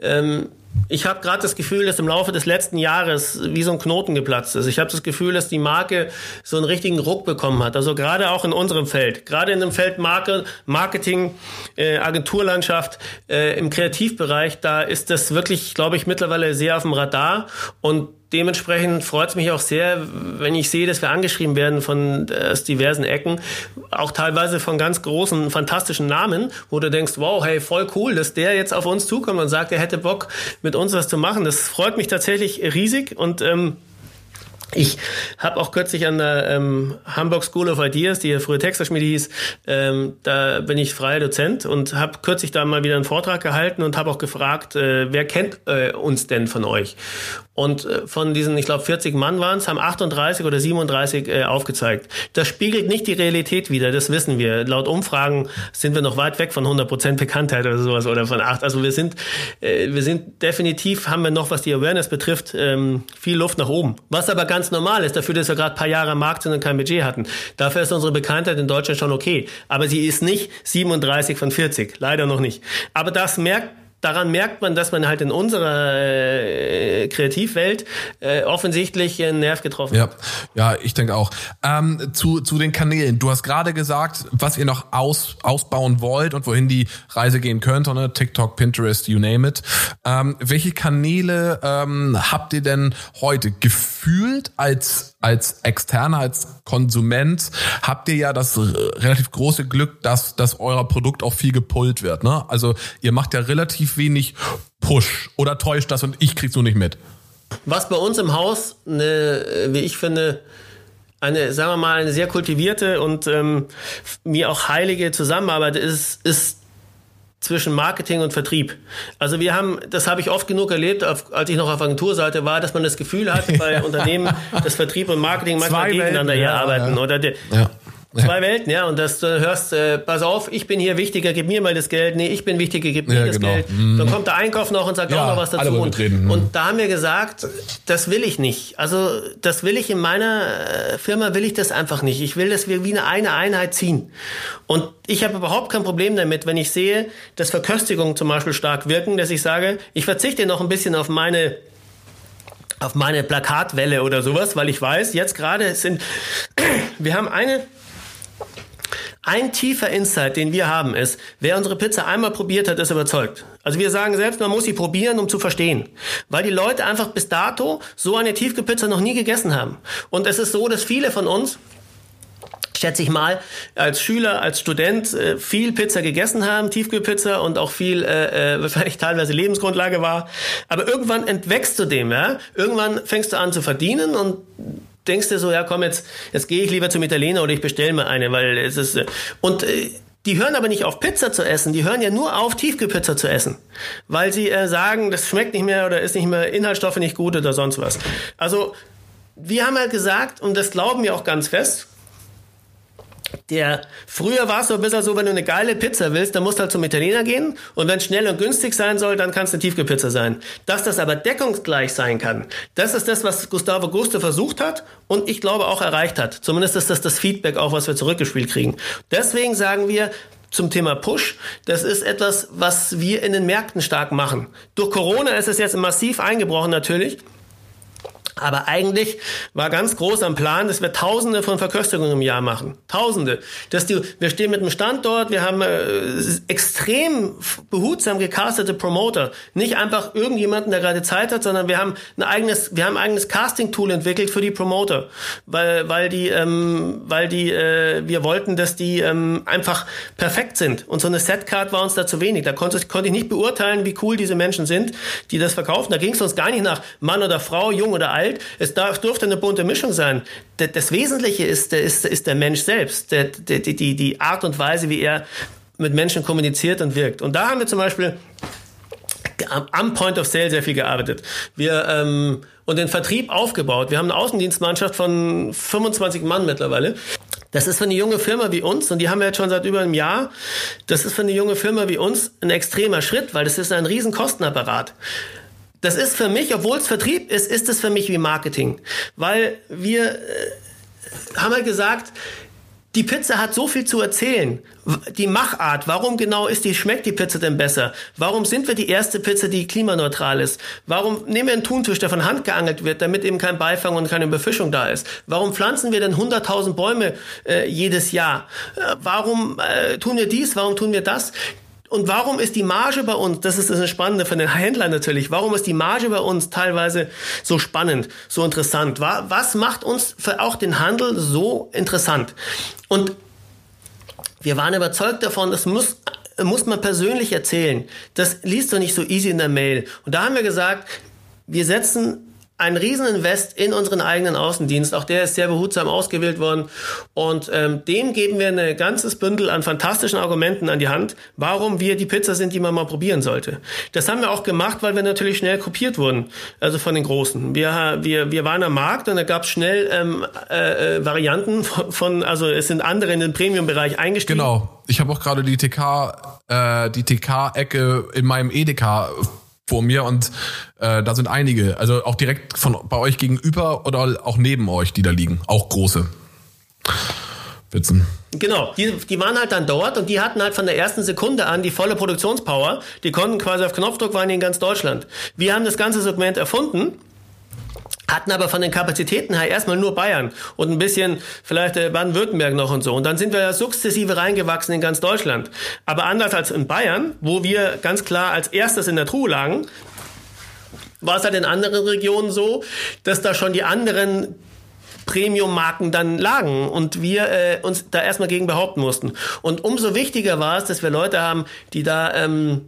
Speaker 3: ähm, ich habe gerade das Gefühl, dass im Laufe des letzten Jahres wie so ein Knoten geplatzt ist. Ich habe das Gefühl, dass die Marke so einen richtigen Ruck bekommen hat. Also gerade auch in unserem Feld, gerade in dem Feld Marke, Marketing, äh, Agenturlandschaft, äh, im Kreativbereich, da ist das wirklich, glaube ich, mittlerweile sehr auf dem Radar und dementsprechend freut es mich auch sehr, wenn ich sehe, dass wir angeschrieben werden von äh, aus diversen Ecken, auch teilweise von ganz großen, fantastischen Namen, wo du denkst, wow, hey, voll cool, dass der jetzt auf uns zukommt und sagt, er hätte Bock, mit uns was zu machen. Das freut mich tatsächlich riesig und ähm, ich habe auch kürzlich an der ähm, Hamburg School of Ideas, die ja früher Texterschmiede hieß, ähm, da bin ich freier Dozent und habe kürzlich da mal wieder einen Vortrag gehalten und habe auch gefragt, äh, wer kennt äh, uns denn von euch? Und äh, von diesen, ich glaube, 40 Mann waren es, haben 38 oder 37 äh, aufgezeigt. Das spiegelt nicht die Realität wider, das wissen wir. Laut Umfragen sind wir noch weit weg von 100% Bekanntheit oder sowas oder von 8. Also wir sind, äh, wir sind definitiv, haben wir noch, was die Awareness betrifft, ähm, viel Luft nach oben. Was aber ganz normal ist, dafür, dass wir gerade ein paar Jahre am Markt sind und kein Budget hatten. Dafür ist unsere Bekanntheit in Deutschland schon okay. Aber sie ist nicht 37 von 40. Leider noch nicht. Aber das merkt daran merkt man, dass man halt in unserer äh, Kreativwelt äh, offensichtlich einen Nerv getroffen
Speaker 2: ja. hat. Ja, ich denke auch. Ähm, zu, zu den Kanälen. Du hast gerade gesagt, was ihr noch aus, ausbauen wollt und wohin die Reise gehen könnte. Ne? TikTok, Pinterest, you name it. Ähm, welche Kanäle ähm, habt ihr denn heute gefühlt als als Externer, als Konsument habt ihr ja das relativ große Glück, dass, dass euer Produkt auch viel gepullt wird. Ne? Also ihr macht ja relativ wenig Push oder täuscht das und ich krieg's nur nicht mit.
Speaker 3: Was bei uns im Haus eine, wie ich finde, eine, sagen wir mal, eine sehr kultivierte und ähm, mir auch heilige Zusammenarbeit ist, ist zwischen Marketing und Vertrieb. Also wir haben, das habe ich oft genug erlebt, als ich noch auf Agenturseite war, dass man das Gefühl hat bei Unternehmen, dass Vertrieb und Marketing manchmal Zwei gegeneinander Welten, ja, arbeiten. Ja. Oder der, ja. Zwei Welten, ja. Und dass du hörst, äh, pass auf, ich bin hier wichtiger, gib mir mal das Geld. Nee, ich bin wichtiger, gib mir ja, das genau. Geld. Mhm. Dann kommt der Einkauf noch und sagt ja, auch noch was dazu. Und, mhm. und, da haben wir gesagt, das will ich nicht. Also das will ich in meiner äh, Firma, will ich das einfach nicht. Ich will, dass wir wie eine, eine Einheit ziehen. Und ich habe überhaupt kein Problem damit, wenn ich sehe, dass Verköstigungen zum Beispiel stark wirken, dass ich sage, ich verzichte noch ein bisschen auf meine auf meine Plakatwelle oder sowas, weil ich weiß, jetzt gerade sind, wir haben eine ein tiefer Insight, den wir haben, ist, wer unsere Pizza einmal probiert hat, ist überzeugt. Also wir sagen selbst, man muss sie probieren, um zu verstehen. Weil die Leute einfach bis dato so eine Tiefkühlpizza noch nie gegessen haben. Und es ist so, dass viele von uns, schätze ich mal, als Schüler, als Student äh, viel Pizza gegessen haben, Tiefkühlpizza und auch viel äh, äh, wahrscheinlich teilweise Lebensgrundlage war. Aber irgendwann entwächst du dem, ja. Irgendwann fängst du an zu verdienen und denkst du so, ja komm, jetzt, jetzt gehe ich lieber zum Italiener oder ich bestelle mir eine, weil es ist. Äh, und äh, die hören aber nicht auf Pizza zu essen, die hören ja nur auf Tiefkühlpizza zu essen, weil sie äh, sagen, das schmeckt nicht mehr oder ist nicht mehr Inhaltsstoffe nicht gut oder sonst was. Also wir haben halt gesagt, und das glauben wir auch ganz fest, der früher war es so ein bisschen so, wenn du eine geile Pizza willst, dann musst du halt zum Italiener gehen und wenn es schnell und günstig sein soll, dann kann es eine Tiefkühlpizza sein. Dass das aber deckungsgleich sein kann, das ist das, was Gustavo Gusto versucht hat und ich glaube auch erreicht hat. Zumindest ist das das Feedback auch, was wir zurückgespielt kriegen. Deswegen sagen wir, zum Thema Push. Das ist etwas, was wir in den Märkten stark machen. Durch Corona ist es jetzt massiv eingebrochen natürlich. Aber eigentlich war ganz groß am Plan, dass wir Tausende von Verköstigungen im Jahr machen. Tausende. Dass die, wir stehen mit einem Standort, wir haben äh, extrem behutsam gecastete Promoter. Nicht einfach irgendjemanden, der gerade Zeit hat, sondern wir haben ein eigenes, wir haben ein eigenes Casting-Tool entwickelt für die Promoter, weil, weil die, ähm, weil die, äh, wir wollten, dass die ähm, einfach perfekt sind. Und so eine Setcard war uns da zu wenig. Da konnte, konnte ich nicht beurteilen, wie cool diese Menschen sind, die das verkaufen. Da ging es uns gar nicht nach Mann oder Frau, jung oder alt Welt. Es darf, durfte eine bunte Mischung sein. Das Wesentliche ist, ist, ist der Mensch selbst, der, die, die, die Art und Weise, wie er mit Menschen kommuniziert und wirkt. Und da haben wir zum Beispiel am Point of Sale sehr viel gearbeitet. Wir ähm, und den Vertrieb aufgebaut. Wir haben eine Außendienstmannschaft von 25 Mann mittlerweile. Das ist für eine junge Firma wie uns, und die haben wir jetzt schon seit über einem Jahr, das ist für eine junge Firma wie uns ein extremer Schritt, weil das ist ein riesen Kostenapparat. Das ist für mich, obwohl es Vertrieb ist, ist es für mich wie Marketing. Weil wir äh, haben halt gesagt, die Pizza hat so viel zu erzählen. Die Machart, warum genau ist die, schmeckt die Pizza denn besser? Warum sind wir die erste Pizza, die klimaneutral ist? Warum nehmen wir einen Thunfisch, der von Hand geangelt wird, damit eben kein Beifang und keine Befischung da ist? Warum pflanzen wir denn 100.000 Bäume äh, jedes Jahr? Äh, warum äh, tun wir dies? Warum tun wir das? Und warum ist die Marge bei uns, das ist das Spannende für den Händler natürlich, warum ist die Marge bei uns teilweise so spannend, so interessant? Was macht uns für auch den Handel so interessant? Und wir waren überzeugt davon, das muss, muss man persönlich erzählen. Das liest du nicht so easy in der Mail. Und da haben wir gesagt, wir setzen ein Rieseninvest in unseren eigenen Außendienst. Auch der ist sehr behutsam ausgewählt worden. Und ähm, dem geben wir ein ganzes Bündel an fantastischen Argumenten an die Hand, warum wir die Pizza sind, die man mal probieren sollte. Das haben wir auch gemacht, weil wir natürlich schnell kopiert wurden, also von den Großen. Wir, wir, wir waren am Markt und da gab es schnell ähm, äh, äh Varianten von, also es sind andere in den Premium-Bereich eingestiegen.
Speaker 2: Genau. Ich habe auch gerade die TK, äh, die TK-Ecke in meinem Edeka vor mir und äh, da sind einige, also auch direkt von bei euch gegenüber oder auch neben euch, die da liegen, auch große. Witzen.
Speaker 3: Genau, die, die waren halt dann dort und die hatten halt von der ersten Sekunde an die volle Produktionspower. Die konnten quasi auf Knopfdruck waren in ganz Deutschland. Wir haben das ganze Segment erfunden hatten aber von den Kapazitäten her erstmal nur Bayern und ein bisschen vielleicht äh, Baden-Württemberg noch und so. Und dann sind wir sukzessive reingewachsen in ganz Deutschland. Aber anders als in Bayern, wo wir ganz klar als erstes in der Truhe lagen, war es halt in anderen Regionen so, dass da schon die anderen Premium-Marken dann lagen und wir äh, uns da erstmal gegen behaupten mussten. Und umso wichtiger war es, dass wir Leute haben, die da ähm,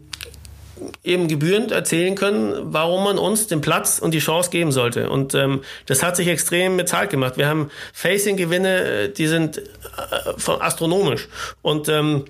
Speaker 3: eben gebührend erzählen können, warum man uns den Platz und die Chance geben sollte. Und ähm, das hat sich extrem bezahlt gemacht. Wir haben Facing-Gewinne, äh, die sind äh, astronomisch. Und ähm,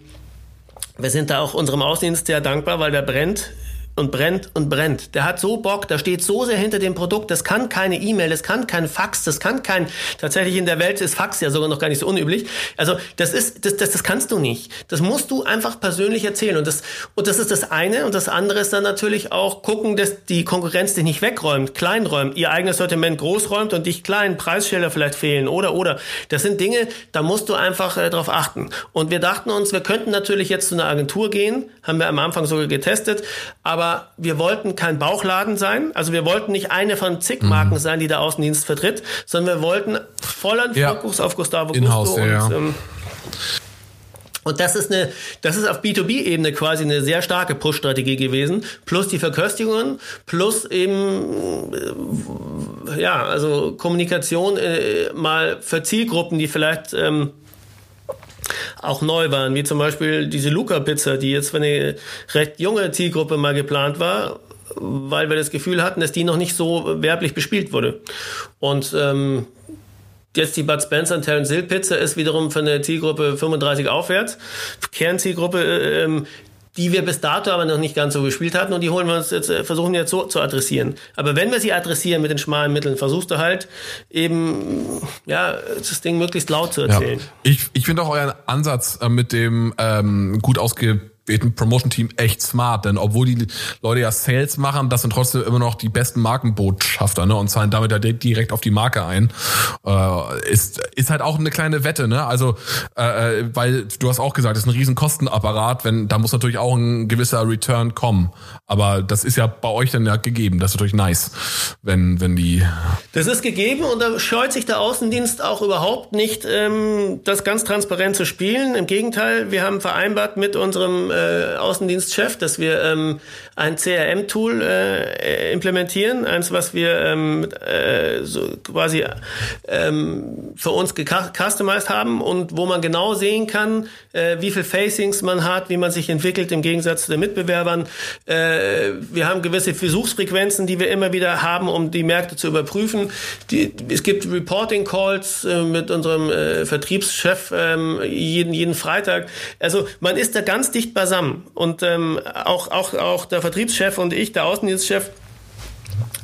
Speaker 3: wir sind da auch unserem Außendienst sehr dankbar, weil der brennt und brennt und brennt. Der hat so Bock, der steht so sehr hinter dem Produkt, das kann keine E-Mail, das kann kein Fax, das kann kein, tatsächlich in der Welt ist Fax ja sogar noch gar nicht so unüblich. Also das ist, das, das, das kannst du nicht. Das musst du einfach persönlich erzählen. Und das, und das ist das eine. Und das andere ist dann natürlich auch gucken, dass die Konkurrenz dich nicht wegräumt, kleinräumt, ihr eigenes Sortiment großräumt und dich kleinen Preisschilder vielleicht fehlen oder, oder. Das sind Dinge, da musst du einfach äh, drauf achten. Und wir dachten uns, wir könnten natürlich jetzt zu einer Agentur gehen, haben wir am Anfang sogar getestet, aber aber wir wollten kein Bauchladen sein. Also wir wollten nicht eine von zig mhm. Marken mhm. sein, die der Außendienst vertritt, sondern wir wollten vollen ja. Fokus auf Gustavo Gusto und, ja. ähm, und das ist eine, das ist auf B2B-Ebene quasi eine sehr starke Push-Strategie gewesen. Plus die Verköstigungen, plus eben, äh, ja, also Kommunikation äh, mal für Zielgruppen, die vielleicht, ähm, auch neu waren, wie zum Beispiel diese Luca-Pizza, die jetzt für eine recht junge Zielgruppe mal geplant war, weil wir das Gefühl hatten, dass die noch nicht so werblich bespielt wurde. Und ähm, Jetzt die Bud Spencer und Terence Hill Pizza ist wiederum für eine Zielgruppe 35 aufwärts. Kernzielgruppe, äh, ähm, die wir bis dato aber noch nicht ganz so gespielt hatten und die holen wir uns jetzt, äh, versuchen jetzt so zu adressieren. Aber wenn wir sie adressieren mit den schmalen Mitteln, versuchst du halt eben, ja, das Ding möglichst laut zu erzählen. Ja.
Speaker 2: Ich, ich finde auch euren Ansatz äh, mit dem ähm, gut ausge Promotion-Team echt smart, denn obwohl die Leute ja Sales machen, das sind trotzdem immer noch die besten Markenbotschafter ne, und zahlen damit ja direkt auf die Marke ein. Äh, ist, ist halt auch eine kleine Wette, ne? Also, äh, äh weil du hast auch gesagt, das ist ein riesen Kostenapparat, wenn, da muss natürlich auch ein gewisser Return kommen. Aber das ist ja bei euch dann ja gegeben. Das ist natürlich nice, wenn, wenn die.
Speaker 3: Das ist gegeben und da scheut sich der Außendienst auch überhaupt nicht, ähm, das ganz transparent zu spielen. Im Gegenteil, wir haben vereinbart mit unserem äh, Außendienstchef, dass wir ähm, ein CRM-Tool äh, implementieren, eins, was wir ähm, äh, so quasi ähm, für uns gecustomized haben und wo man genau sehen kann, äh, wie viel Facings man hat, wie man sich entwickelt im Gegensatz zu den Mitbewerbern. Äh, wir haben gewisse Versuchsfrequenzen, die wir immer wieder haben, um die Märkte zu überprüfen. Die, es gibt Reporting Calls äh, mit unserem äh, Vertriebschef ähm, jeden, jeden Freitag. Also man ist da ganz dicht bei beisammen. Und ähm, auch, auch, auch der Vertriebschef und ich, der Außendienstchef,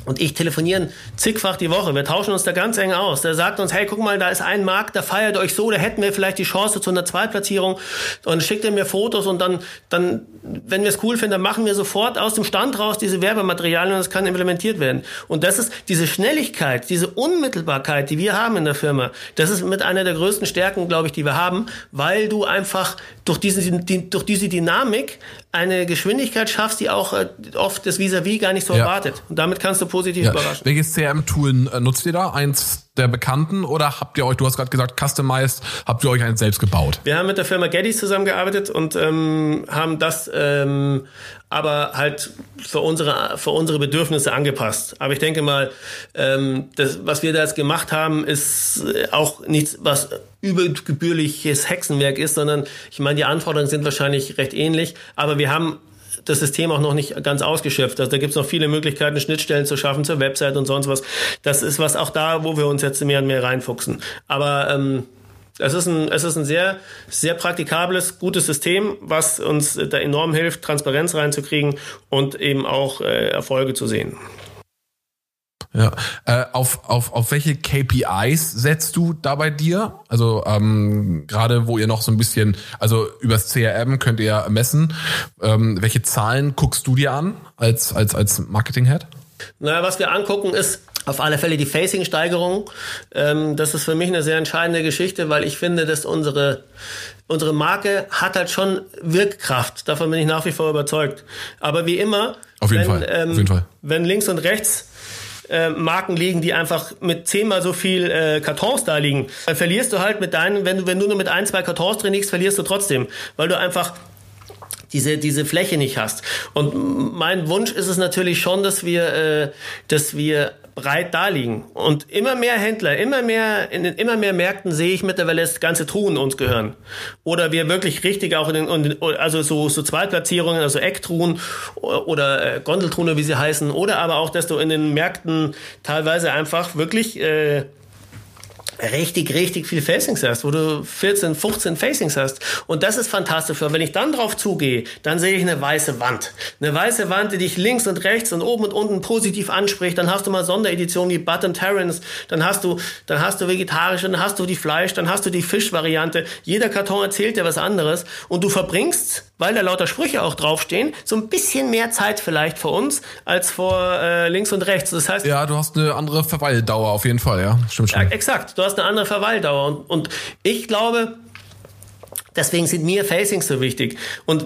Speaker 3: und ich telefonieren zigfach die Woche. Wir tauschen uns da ganz eng aus. Der sagt uns, hey, guck mal, da ist ein Markt, da feiert euch so, da hätten wir vielleicht die Chance zu einer Zweitplatzierung. Und schickt er mir Fotos und dann, dann, wenn wir es cool finden, dann machen wir sofort aus dem Stand raus diese Werbematerialien und es kann implementiert werden. Und das ist diese Schnelligkeit, diese Unmittelbarkeit, die wir haben in der Firma. Das ist mit einer der größten Stärken, glaube ich, die wir haben, weil du einfach durch diese, die, durch diese Dynamik eine Geschwindigkeit schaffst, die auch äh, oft das Vis-a-vis -vis gar nicht so ja. erwartet. Und damit kannst du positiv ja. überraschen.
Speaker 2: Welches CRM-Tool äh, nutzt ihr da? Eins der bekannten oder habt ihr euch, du hast gerade gesagt, customized, habt ihr euch eins selbst gebaut?
Speaker 3: Wir haben mit der Firma Geddy zusammengearbeitet und ähm, haben das ähm, aber halt für unsere, für unsere Bedürfnisse angepasst. Aber ich denke mal, ähm, das, was wir da jetzt gemacht haben, ist auch nichts, was übergebührliches Hexenwerk ist, sondern ich meine, die Anforderungen sind wahrscheinlich recht ähnlich, aber wir haben das System auch noch nicht ganz ausgeschöpft. Also da gibt es noch viele Möglichkeiten, Schnittstellen zu schaffen zur Website und sonst was. Das ist was auch da, wo wir uns jetzt mehr und mehr reinfuchsen. Aber ähm, es ist ein, es ist ein sehr, sehr praktikables, gutes System, was uns da enorm hilft, Transparenz reinzukriegen und eben auch äh, Erfolge zu sehen.
Speaker 2: Ja. Äh, auf, auf, auf welche KPIs setzt du da bei dir? Also ähm, gerade wo ihr noch so ein bisschen, also übers CRM könnt ihr messen. Ähm, welche Zahlen guckst du dir an als, als, als Marketing-Head?
Speaker 3: Naja, was wir angucken ist auf alle Fälle die Facing-Steigerung. Ähm, das ist für mich eine sehr entscheidende Geschichte, weil ich finde, dass unsere, unsere Marke hat halt schon Wirkkraft. Davon bin ich nach wie vor überzeugt. Aber wie immer,
Speaker 2: auf jeden, wenn, Fall. Ähm, auf jeden Fall.
Speaker 3: wenn links und rechts äh, Marken liegen, die einfach mit zehnmal so viel äh, Kartons da liegen, dann verlierst du halt mit deinen, wenn du, wenn du nur mit ein, zwei Kartons drin liegst, verlierst du trotzdem, weil du einfach diese, diese Fläche nicht hast. Und mein Wunsch ist es natürlich schon, dass wir, äh, dass wir breit da liegen. Und immer mehr Händler, immer mehr, in immer mehr Märkten sehe ich mittlerweile, dass ganze Truhen uns gehören. Oder wir wirklich richtig auch in den, in den also so, so Zweitplatzierungen, also Ecktruhen oder äh, Gondeltruhen, wie sie heißen. Oder aber auch, dass du in den Märkten teilweise einfach wirklich, äh, richtig, richtig viel Facings hast, wo du 14, 15 Facings hast. Und das ist fantastisch. Weil wenn ich dann drauf zugehe, dann sehe ich eine weiße Wand. Eine weiße Wand, die dich links und rechts und oben und unten positiv anspricht. Dann hast du mal Sondereditionen wie Button Terrence. Dann hast du, dann hast du vegetarisch, dann hast du die Fleisch, dann hast du die Fischvariante. Jeder Karton erzählt dir was anderes. Und du verbringst, weil da lauter Sprüche auch draufstehen, so ein bisschen mehr Zeit vielleicht für uns als vor äh, links und rechts. Das heißt,
Speaker 2: ja, du hast eine andere Verweildauer auf jeden Fall, ja.
Speaker 3: Stimmt schon. Ja, exakt. Du hast eine andere Verweildauer. Und, und ich glaube, Deswegen sind mir Facings so wichtig. Und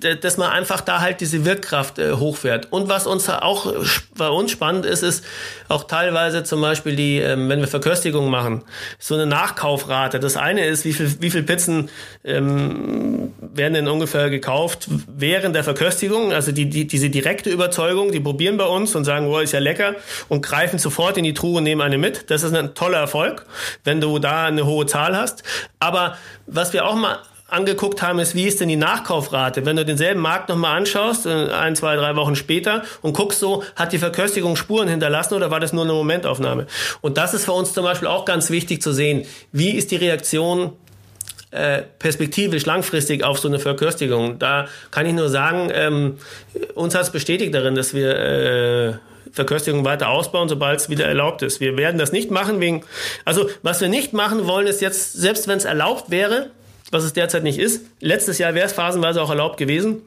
Speaker 3: dass man einfach da halt diese Wirkkraft äh, hochfährt. Und was uns auch bei uns spannend ist, ist auch teilweise zum Beispiel die, ähm, wenn wir Verköstigung machen, so eine Nachkaufrate. Das eine ist, wie viel, wie viel Pizzen ähm, werden denn ungefähr gekauft während der Verköstigung. Also die, die, diese direkte Überzeugung, die probieren bei uns und sagen, wow, ist ja lecker und greifen sofort in die Truhe und nehmen eine mit. Das ist ein toller Erfolg, wenn du da eine hohe Zahl hast. Aber was wir auch mal angeguckt haben, ist, wie ist denn die Nachkaufrate? Wenn du denselben Markt nochmal anschaust, äh, ein, zwei, drei Wochen später und guckst so, hat die Verköstigung Spuren hinterlassen oder war das nur eine Momentaufnahme? Und das ist für uns zum Beispiel auch ganz wichtig zu sehen. Wie ist die Reaktion äh, perspektivisch langfristig auf so eine Verköstigung? Da kann ich nur sagen, ähm, uns hat es bestätigt darin, dass wir äh, Verköstigung weiter ausbauen, sobald es wieder erlaubt ist. Wir werden das nicht machen wegen, also was wir nicht machen wollen, ist jetzt, selbst wenn es erlaubt wäre, was es derzeit nicht ist, letztes Jahr wäre es phasenweise auch erlaubt gewesen,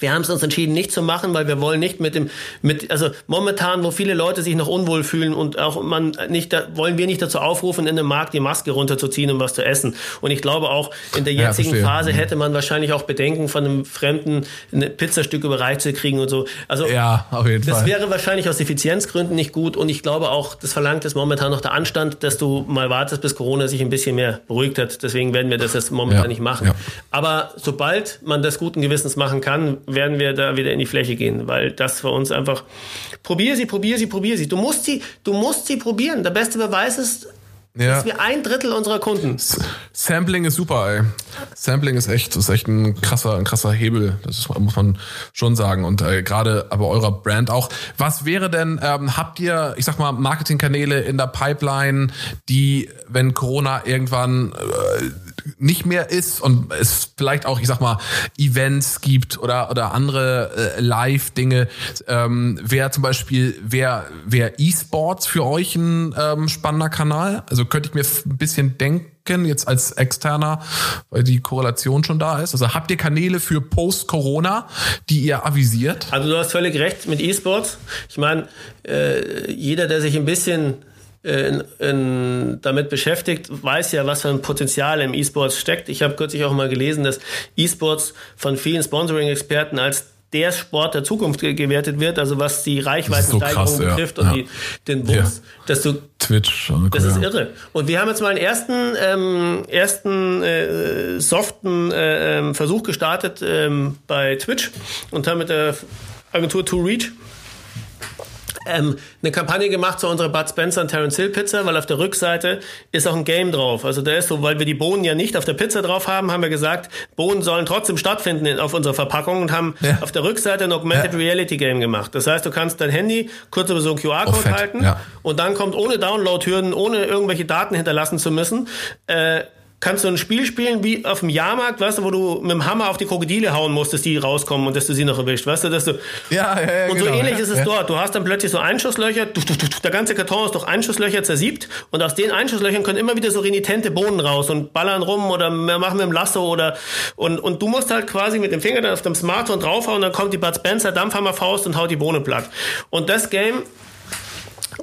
Speaker 3: wir haben es uns entschieden, nicht zu machen, weil wir wollen nicht mit dem, mit, also momentan, wo viele Leute sich noch unwohl fühlen und auch man nicht, da, wollen wir nicht dazu aufrufen, in dem Markt die Maske runterzuziehen, um was zu essen. Und ich glaube auch, in der jetzigen ja, Phase hätte man wahrscheinlich auch Bedenken, von einem Fremden ein Pizzastück überreicht zu kriegen und so. Also,
Speaker 2: ja, auf jeden
Speaker 3: das
Speaker 2: Fall.
Speaker 3: wäre wahrscheinlich aus Effizienzgründen nicht gut und ich glaube auch, das verlangt es momentan noch der Anstand, dass du mal wartest, bis Corona sich ein bisschen mehr beruhigt hat. Deswegen werden wir das jetzt momentan ja, nicht machen. Ja. Aber sobald man das guten Gewissens machen kann, werden wir da wieder in die Fläche gehen, weil das für uns einfach, probier sie, probier sie, probier sie. Du musst sie, du musst sie probieren. Der beste Beweis ist, ja. dass wir ein Drittel unserer Kunden.
Speaker 2: Sampling ist super, ey. Sampling ist echt, ist echt ein krasser, ein krasser Hebel. Das ist, muss man schon sagen. Und äh, gerade aber eurer Brand auch. Was wäre denn, ähm, habt ihr, ich sag mal, Marketingkanäle in der Pipeline, die, wenn Corona irgendwann äh, nicht mehr ist und es vielleicht auch, ich sag mal, Events gibt oder oder andere äh, Live-Dinge. Ähm, Wäre zum Beispiel, wäre wär E-Sports für euch ein ähm, spannender Kanal? Also könnte ich mir ein bisschen denken, jetzt als Externer, weil die Korrelation schon da ist. Also habt ihr Kanäle für Post-Corona, die ihr avisiert?
Speaker 3: Also du hast völlig recht mit E-Sports. Ich meine, äh, jeder, der sich ein bisschen in, in, damit beschäftigt, weiß ja, was für ein Potenzial im E-Sports steckt. Ich habe kürzlich auch mal gelesen, dass E-Sports von vielen Sponsoring-Experten als der Sport der Zukunft gewertet wird, also was die Reichweitensteigerung so betrifft ja. und die, den Wumms, ja. dass du
Speaker 2: Twitch,
Speaker 3: das ist irre. Und wir haben jetzt mal einen ersten ähm, ersten äh, soften äh, ähm, Versuch gestartet ähm, bei Twitch und haben mit der Agentur To Reach ähm, eine Kampagne gemacht zu unserer Bud Spencer und Terence Hill Pizza, weil auf der Rückseite ist auch ein Game drauf. Also da ist so, weil wir die Bohnen ja nicht auf der Pizza drauf haben, haben wir gesagt, Bohnen sollen trotzdem stattfinden auf unserer Verpackung und haben ja. auf der Rückseite ein Augmented ja. Reality Game gemacht. Das heißt, du kannst dein Handy kurz über so einen QR-Code halten ja. und dann kommt ohne Download-Hürden, ohne irgendwelche Daten hinterlassen zu müssen, äh, kannst du ein Spiel spielen wie auf dem Jahrmarkt, weißt du, wo du mit dem Hammer auf die Krokodile hauen musst, dass die rauskommen und dass du sie noch erwischt, weißt du, dass du
Speaker 2: ja, ja, ja
Speaker 3: und so genau, ähnlich ja, ist es ja. dort. Du hast dann plötzlich so Einschusslöcher, der ganze Karton ist durch Einschusslöcher zersiebt und aus den Einschusslöchern können immer wieder so renitente Bohnen raus und ballern rum oder machen mit dem Lasso oder und und du musst halt quasi mit dem Finger dann auf dem Smartphone draufhauen, und dann kommt die Bud Spencer Dampfhammer Faust und haut die Bohne platt. Und das Game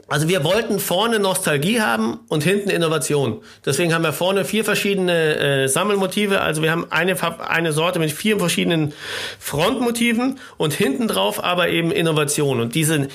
Speaker 3: also wir wollten vorne Nostalgie haben und hinten Innovation. Deswegen haben wir vorne vier verschiedene äh, Sammelmotive. Also wir haben eine, eine Sorte mit vier verschiedenen Frontmotiven und hinten drauf aber eben Innovation. Und diese,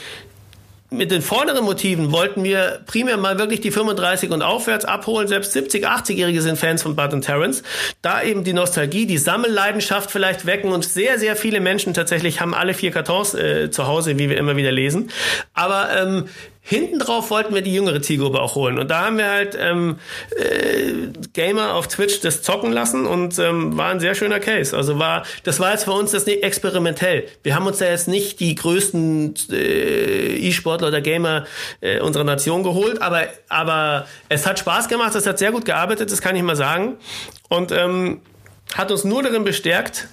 Speaker 3: mit den vorderen Motiven wollten wir primär mal wirklich die 35 und aufwärts abholen. Selbst 70, 80-Jährige sind Fans von Bud und Terrence. Da eben die Nostalgie, die Sammelleidenschaft vielleicht wecken und sehr, sehr viele Menschen tatsächlich haben alle vier Kartons äh, zu Hause, wie wir immer wieder lesen. Aber ähm, Hinten drauf wollten wir die jüngere Zielgruppe auch holen. Und da haben wir halt ähm, äh, Gamer auf Twitch das zocken lassen und ähm, war ein sehr schöner Case. Also war, das war jetzt für uns das nicht experimentell. Wir haben uns da jetzt nicht die größten äh, E-Sportler oder Gamer äh, unserer Nation geholt, aber, aber es hat Spaß gemacht, es hat sehr gut gearbeitet, das kann ich mal sagen. Und ähm, hat uns nur darin bestärkt,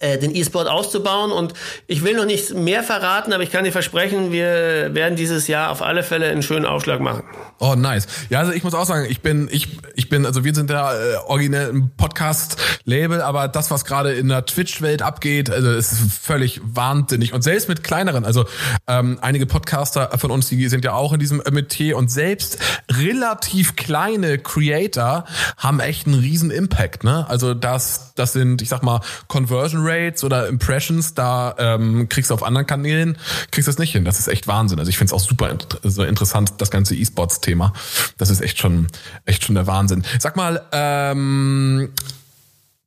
Speaker 3: den E-Sport auszubauen. Und ich will noch nicht mehr verraten, aber ich kann dir versprechen, wir werden dieses Jahr auf alle Fälle einen schönen Aufschlag machen.
Speaker 2: Oh, nice. Ja, also ich muss auch sagen, ich bin, ich, ich bin, also wir sind ja äh, originell ein Podcast-Label, aber das, was gerade in der Twitch-Welt abgeht, also ist völlig wahnsinnig. Und selbst mit kleineren, also ähm, einige Podcaster von uns, die sind ja auch in diesem Metier und selbst relativ kleine Creator haben echt einen riesen Impact, ne? Also das, das sind, ich sag mal, Conversion Rates oder Impressions, da ähm, kriegst du auf anderen Kanälen, kriegst du das nicht hin. Das ist echt Wahnsinn. Also ich finde es auch super so interessant, das ganze E-Sports-Thema. Das ist echt schon, echt schon der Wahnsinn. Sag mal, ähm,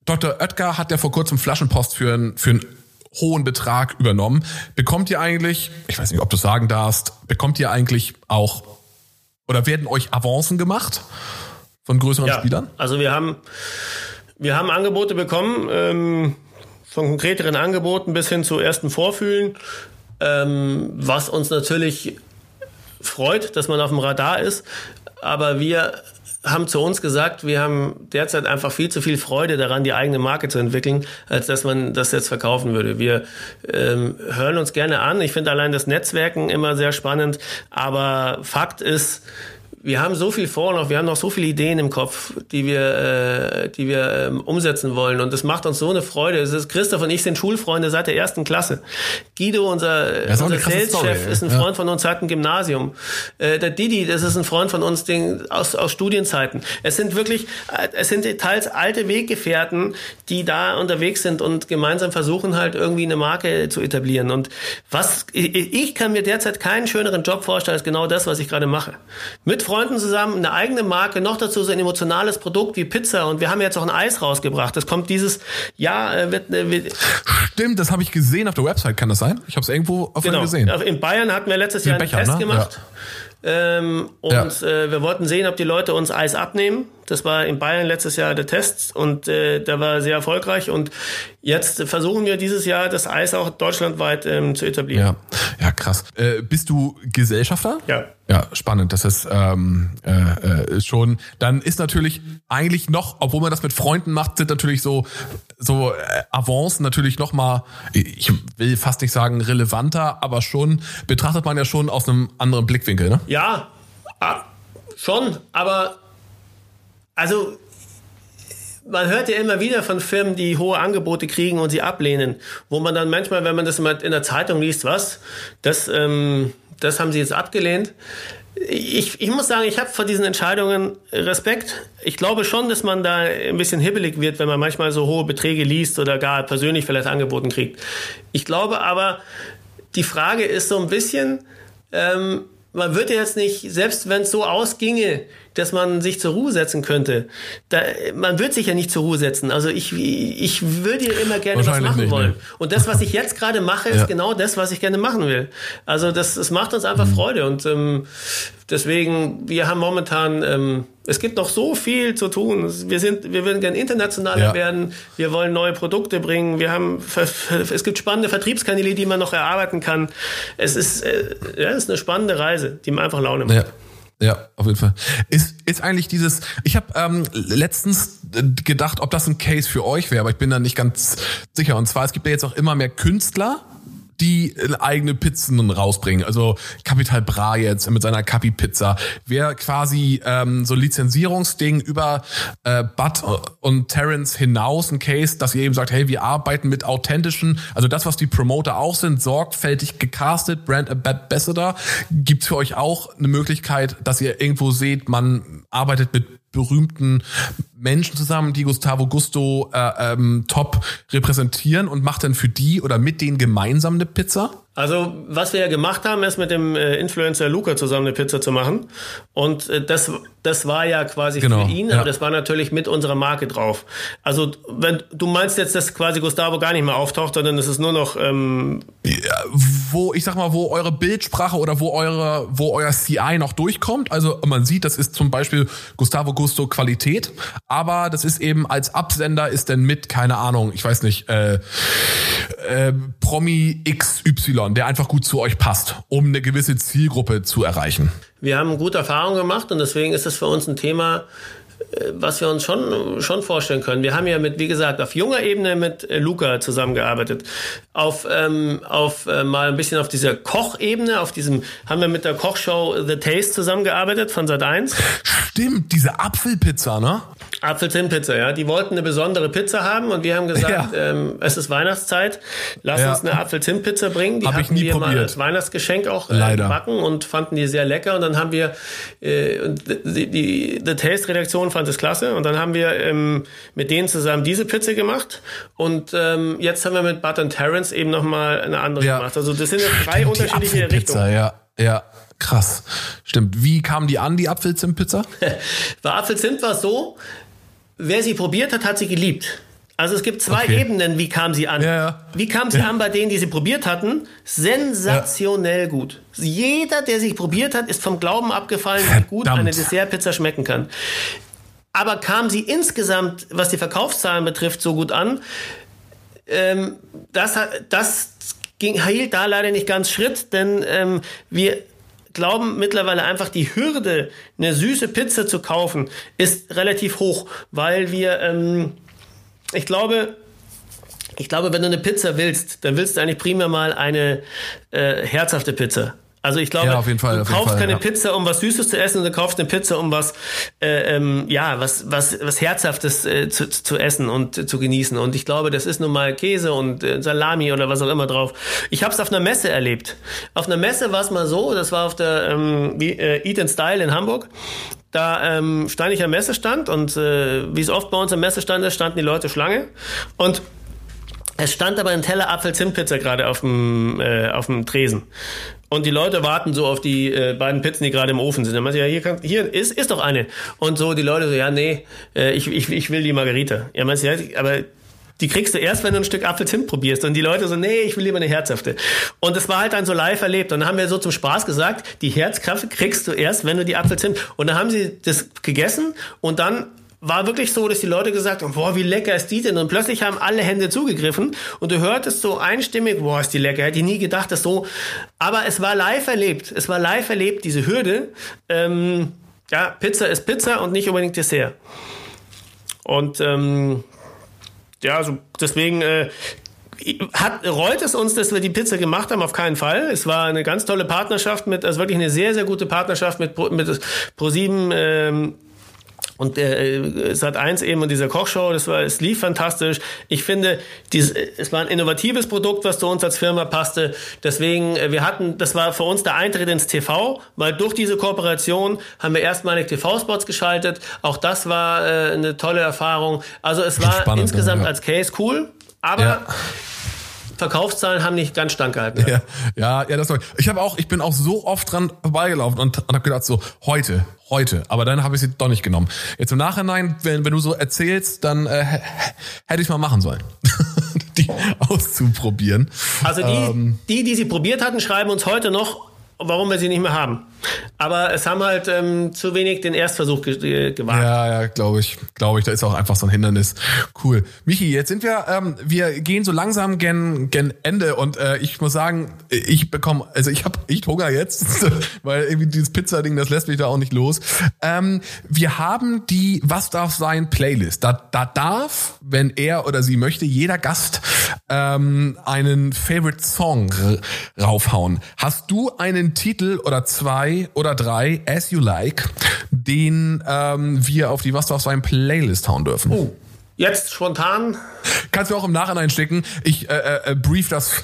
Speaker 2: Dr. Oetker hat ja vor kurzem Flaschenpost für ein, für ein hohen Betrag übernommen. Bekommt ihr eigentlich, ich weiß nicht, ob du sagen darfst, bekommt ihr eigentlich auch oder werden euch Avancen gemacht von größeren ja, Spielern?
Speaker 3: Also wir haben wir haben Angebote bekommen, ähm, von konkreteren Angeboten bis hin zu ersten Vorfühlen, ähm, was uns natürlich freut, dass man auf dem Radar ist. Aber wir haben zu uns gesagt, wir haben derzeit einfach viel zu viel Freude daran, die eigene Marke zu entwickeln, als dass man das jetzt verkaufen würde. Wir ähm, hören uns gerne an. Ich finde allein das Netzwerken immer sehr spannend. Aber Fakt ist, wir haben so viel vor noch, wir haben noch so viele Ideen im Kopf, die wir, äh, die wir ähm, umsetzen wollen. Und das macht uns so eine Freude. Es ist, Christoph und ich sind Schulfreunde seit der ersten Klasse. Guido, unser, unser Sales-Chef, ist ein Freund ja. von uns, hat ein Gymnasium. Äh, der Didi, das ist ein Freund von uns den, aus, aus Studienzeiten. Es sind wirklich, äh, es sind teils alte Weggefährten, die da unterwegs sind und gemeinsam versuchen halt irgendwie eine Marke zu etablieren. Und was, ich, ich kann mir derzeit keinen schöneren Job vorstellen als genau das, was ich gerade mache. Mit Freunden zusammen eine eigene Marke, noch dazu so ein emotionales Produkt wie Pizza und wir haben jetzt auch ein Eis rausgebracht. Das kommt dieses Jahr äh, wird, äh, wird
Speaker 2: Stimmt, das habe ich gesehen auf der Website, kann das sein? Ich habe es irgendwo auf genau. gesehen.
Speaker 3: In Bayern hatten wir letztes Jahr einen Becher, Test ne? gemacht. Ja. Ähm, und ja. äh, wir wollten sehen, ob die Leute uns Eis abnehmen. Das war in Bayern letztes Jahr der Test und äh, der war sehr erfolgreich. Und jetzt versuchen wir dieses Jahr das Eis auch deutschlandweit ähm, zu etablieren.
Speaker 2: Ja, ja krass. Äh, bist du Gesellschafter?
Speaker 3: Ja.
Speaker 2: Ja, spannend. Das ist ähm, äh, äh, schon. Dann ist natürlich eigentlich noch, obwohl man das mit Freunden macht, sind natürlich so so äh, Avancen natürlich noch mal. Ich will fast nicht sagen relevanter, aber schon betrachtet man ja schon aus einem anderen Blickwinkel. Ne?
Speaker 3: Ja, ah, schon. Aber also man hört ja immer wieder von Firmen, die hohe Angebote kriegen und sie ablehnen, wo man dann manchmal, wenn man das mal in der Zeitung liest, was, das, ähm, das haben sie jetzt abgelehnt. Ich, ich muss sagen, ich habe vor diesen Entscheidungen Respekt. Ich glaube schon, dass man da ein bisschen hibbelig wird, wenn man manchmal so hohe Beträge liest oder gar persönlich vielleicht angeboten kriegt. Ich glaube aber, die Frage ist so ein bisschen, ähm, man wird ja jetzt nicht, selbst wenn es so ausginge, dass man sich zur Ruhe setzen könnte. Da, man wird sich ja nicht zur Ruhe setzen. Also ich, ich würde ja immer gerne was machen nicht, wollen. Ne? Und das, was ich jetzt gerade mache, ist ja. genau das, was ich gerne machen will. Also das, das macht uns einfach mhm. Freude. Und ähm, deswegen, wir haben momentan, ähm, es gibt noch so viel zu tun. Wir sind, wir würden gerne internationaler ja. werden. Wir wollen neue Produkte bringen. Wir haben, es gibt spannende Vertriebskanäle, die man noch erarbeiten kann. Es ist, äh, ja, es ist eine spannende Reise, die mir einfach Laune macht.
Speaker 2: Ja. Ja, auf jeden Fall. Ist, ist eigentlich dieses, ich habe ähm, letztens äh, gedacht, ob das ein Case für euch wäre, aber ich bin da nicht ganz sicher. Und zwar, es gibt ja jetzt auch immer mehr Künstler, die eigene Pizzen rausbringen. Also Capital Bra jetzt mit seiner Capi Pizza. Wer quasi ähm, so Lizenzierungsding über äh, Bud und Terence hinaus ein Case, dass ihr eben sagt, hey, wir arbeiten mit authentischen, also das, was die Promoter auch sind, sorgfältig gecastet, Brand Ambassador. Gibt's für euch auch eine Möglichkeit, dass ihr irgendwo seht, man arbeitet mit berühmten Menschen zusammen, die Gustavo Gusto äh, ähm, top repräsentieren und macht dann für die oder mit denen gemeinsam eine Pizza?
Speaker 3: Also, was wir ja gemacht haben, ist mit dem äh, Influencer Luca zusammen eine Pizza zu machen. Und äh, das, das war ja quasi genau, für ihn, ja. aber das war natürlich mit unserer Marke drauf. Also, wenn du meinst jetzt, dass quasi Gustavo gar nicht mehr auftaucht, sondern es ist nur noch ähm
Speaker 2: ja, wo ich sag mal, wo eure Bildsprache oder wo eure, wo euer CI noch durchkommt. Also man sieht, das ist zum Beispiel Gustavo Gusto Qualität, aber das ist eben als Absender ist denn mit, keine Ahnung, ich weiß nicht, äh, äh, Promi XY der einfach gut zu euch passt, um eine gewisse Zielgruppe zu erreichen?
Speaker 3: Wir haben gute Erfahrungen gemacht und deswegen ist es für uns ein Thema, äh, was wir uns schon, schon vorstellen können. Wir haben ja mit, wie gesagt, auf junger Ebene mit äh, Luca zusammengearbeitet. Auf, ähm, auf äh, mal ein bisschen auf dieser Kochebene, auf diesem, haben wir mit der Kochshow The Taste zusammengearbeitet von Sat 1.
Speaker 2: Stimmt, diese Apfelpizza, ne?
Speaker 3: Apfelzinnpizza, ja. Die wollten eine besondere Pizza haben und wir haben gesagt, ja. ähm, es ist Weihnachtszeit, lass ja. uns eine Apfelzinnpizza bringen. Die
Speaker 2: Hab hatten wir probiert. mal
Speaker 3: als Weihnachtsgeschenk auch äh, backen und fanden die sehr lecker. Und dann haben wir, äh, die, die The Taste Redaktion fand es klasse und dann haben wir ähm, mit denen zusammen diese Pizza gemacht und ähm, jetzt haben wir mit Button Terrence eben nochmal eine andere ja. gemacht. Also das sind ja drei Stimmt, unterschiedliche Richtungen.
Speaker 2: Ja, ja. Krass. Stimmt. Wie kam die an, die Apfelzimtpizza?
Speaker 3: Bei Apfelzimt war es so, wer sie probiert hat, hat sie geliebt. Also es gibt zwei okay. Ebenen, wie kam sie an. Ja, ja. Wie kam sie ja. an bei denen, die sie probiert hatten? Sensationell gut. Jeder, der sich probiert hat, ist vom Glauben abgefallen, wie gut eine Dessertpizza schmecken kann. Aber kam sie insgesamt, was die Verkaufszahlen betrifft, so gut an? Ähm, das, das ging, hielt da leider nicht ganz Schritt, denn ähm, wir glauben mittlerweile einfach, die Hürde, eine süße Pizza zu kaufen, ist relativ hoch, weil wir, ähm, ich glaube, ich glaube, wenn du eine Pizza willst, dann willst du eigentlich primär mal eine äh, herzhafte Pizza. Also ich glaube, ja, Fall, du kaufst Fall, keine ja. Pizza, um was Süßes zu essen, du kaufst eine Pizza, um was, äh, ähm, ja, was, was, was Herzhaftes äh, zu, zu essen und äh, zu genießen. Und ich glaube, das ist nun mal Käse und äh, Salami oder was auch immer drauf. Ich habe es auf einer Messe erlebt. Auf einer Messe war es mal so, das war auf der ähm, äh, Eat and Style in Hamburg. Da ähm, stand ich am Messestand und äh, wie es oft bei uns am Messestand ist, standen die Leute Schlange. Und es stand aber ein Teller Apfel-Zimt-Pizza gerade auf dem, äh, auf dem Tresen. Und die Leute warten so auf die äh, beiden Pizzen, die gerade im Ofen sind. Dann meinte ich, ja, hier, kann, hier ist, ist doch eine. Und so die Leute so, ja, nee, äh, ich, ich, ich will die Margarita. Ja, meinst du, ja, aber die kriegst du erst, wenn du ein Stück Apfelzimt probierst. Und die Leute so, nee, ich will lieber eine herzhafte. Und das war halt dann so live erlebt. Und dann haben wir so zum Spaß gesagt, die Herzkraft kriegst du erst, wenn du die Apfelzimt. Und dann haben sie das gegessen und dann war wirklich so, dass die Leute gesagt haben, boah, wie lecker ist die denn? Und plötzlich haben alle Hände zugegriffen und du hörtest so einstimmig, boah, ist die lecker. Hätte ich nie gedacht, dass so. Aber es war live erlebt. Es war live erlebt, diese Hürde. Ähm, ja, Pizza ist Pizza und nicht unbedingt Dessert. Und ähm, ja, also deswegen äh, hat, reut es uns, dass wir die Pizza gemacht haben? Auf keinen Fall. Es war eine ganz tolle Partnerschaft mit, also wirklich eine sehr, sehr gute Partnerschaft mit, mit Pro7. Ähm, und äh, Sat 1 eben und dieser Kochshow, das war, es lief fantastisch. Ich finde, dies, es war ein innovatives Produkt, was zu uns als Firma passte. Deswegen, äh, wir hatten, das war für uns der Eintritt ins TV, weil durch diese Kooperation haben wir erstmalig TV-Spots geschaltet. Auch das war äh, eine tolle Erfahrung. Also es war Spannend, insgesamt ja. als Case cool, aber ja. Verkaufszahlen haben nicht ganz stank gehalten.
Speaker 2: Ja, ja, ja das war, ich habe auch, ich bin auch so oft dran vorbeigelaufen und, und habe gedacht so, heute, heute. Aber dann habe ich sie doch nicht genommen. Jetzt im Nachhinein, wenn, wenn du so erzählst, dann äh, hätte ich mal machen sollen. die auszuprobieren.
Speaker 3: Also die, ähm, die, die sie probiert hatten, schreiben uns heute noch, warum wir sie nicht mehr haben. Aber es haben halt ähm, zu wenig den Erstversuch ge gewagt.
Speaker 2: Ja, ja, glaube ich. Glaube ich, da ist auch einfach so ein Hindernis. Cool. Michi, jetzt sind wir, ähm, wir gehen so langsam gen, gen Ende und äh, ich muss sagen, ich bekomme, also ich habe echt Hunger jetzt, weil irgendwie dieses Pizza-Ding, das lässt mich da auch nicht los. Ähm, wir haben die Was darf sein Playlist. Da, da darf, wenn er oder sie möchte, jeder Gast ähm, einen Favorite Song raufhauen. Hast du einen Titel oder zwei zwei oder drei, as you like, den ähm, wir auf die Was darf sein Playlist hauen dürfen.
Speaker 3: Oh. Jetzt spontan.
Speaker 2: Kannst du auch im Nachhinein schicken. Ich äh, äh, äh, brief das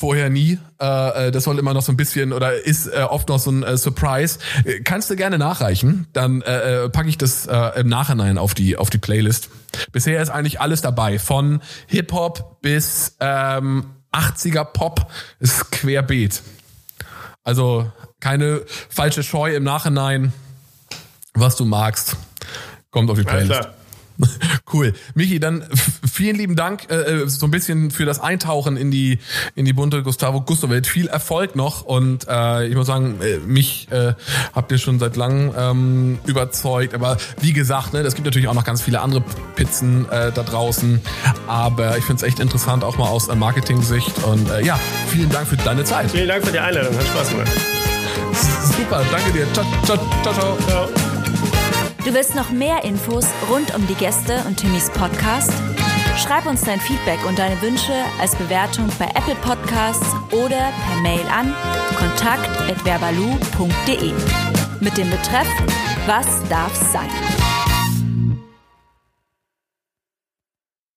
Speaker 2: vorher nie. Äh, äh, das soll immer noch so ein bisschen oder ist äh, oft noch so ein äh, Surprise. Äh, kannst du gerne nachreichen, dann äh, packe ich das äh, im Nachhinein auf die auf die Playlist. Bisher ist eigentlich alles dabei, von Hip Hop bis ähm, 80er Pop, ist querbeet. Also keine falsche Scheu im Nachhinein. Was du magst, kommt auf die Playlist. Cool. Michi, dann vielen lieben Dank äh, äh, so ein bisschen für das Eintauchen in die in die bunte Gustavo Gusto Welt. Viel Erfolg noch und äh, ich muss sagen, äh, mich äh, habt ihr schon seit langem ähm, überzeugt. Aber wie gesagt, ne, es gibt natürlich auch noch ganz viele andere Pizzen äh, da draußen. Aber ich finde es echt interessant, auch mal aus äh, Marketing-Sicht. Und äh, ja, vielen Dank für deine Zeit.
Speaker 3: Vielen Dank für die Einladung. Hat Spaß gemacht.
Speaker 2: Super, danke dir. Ciao, ciao, ciao, ciao.
Speaker 1: Du willst noch mehr Infos rund um die Gäste und Timmys Podcast? Schreib uns dein Feedback und deine Wünsche als Bewertung bei Apple Podcasts oder per Mail an kontakt.verbalu.de mit dem Betreff Was darf's sein?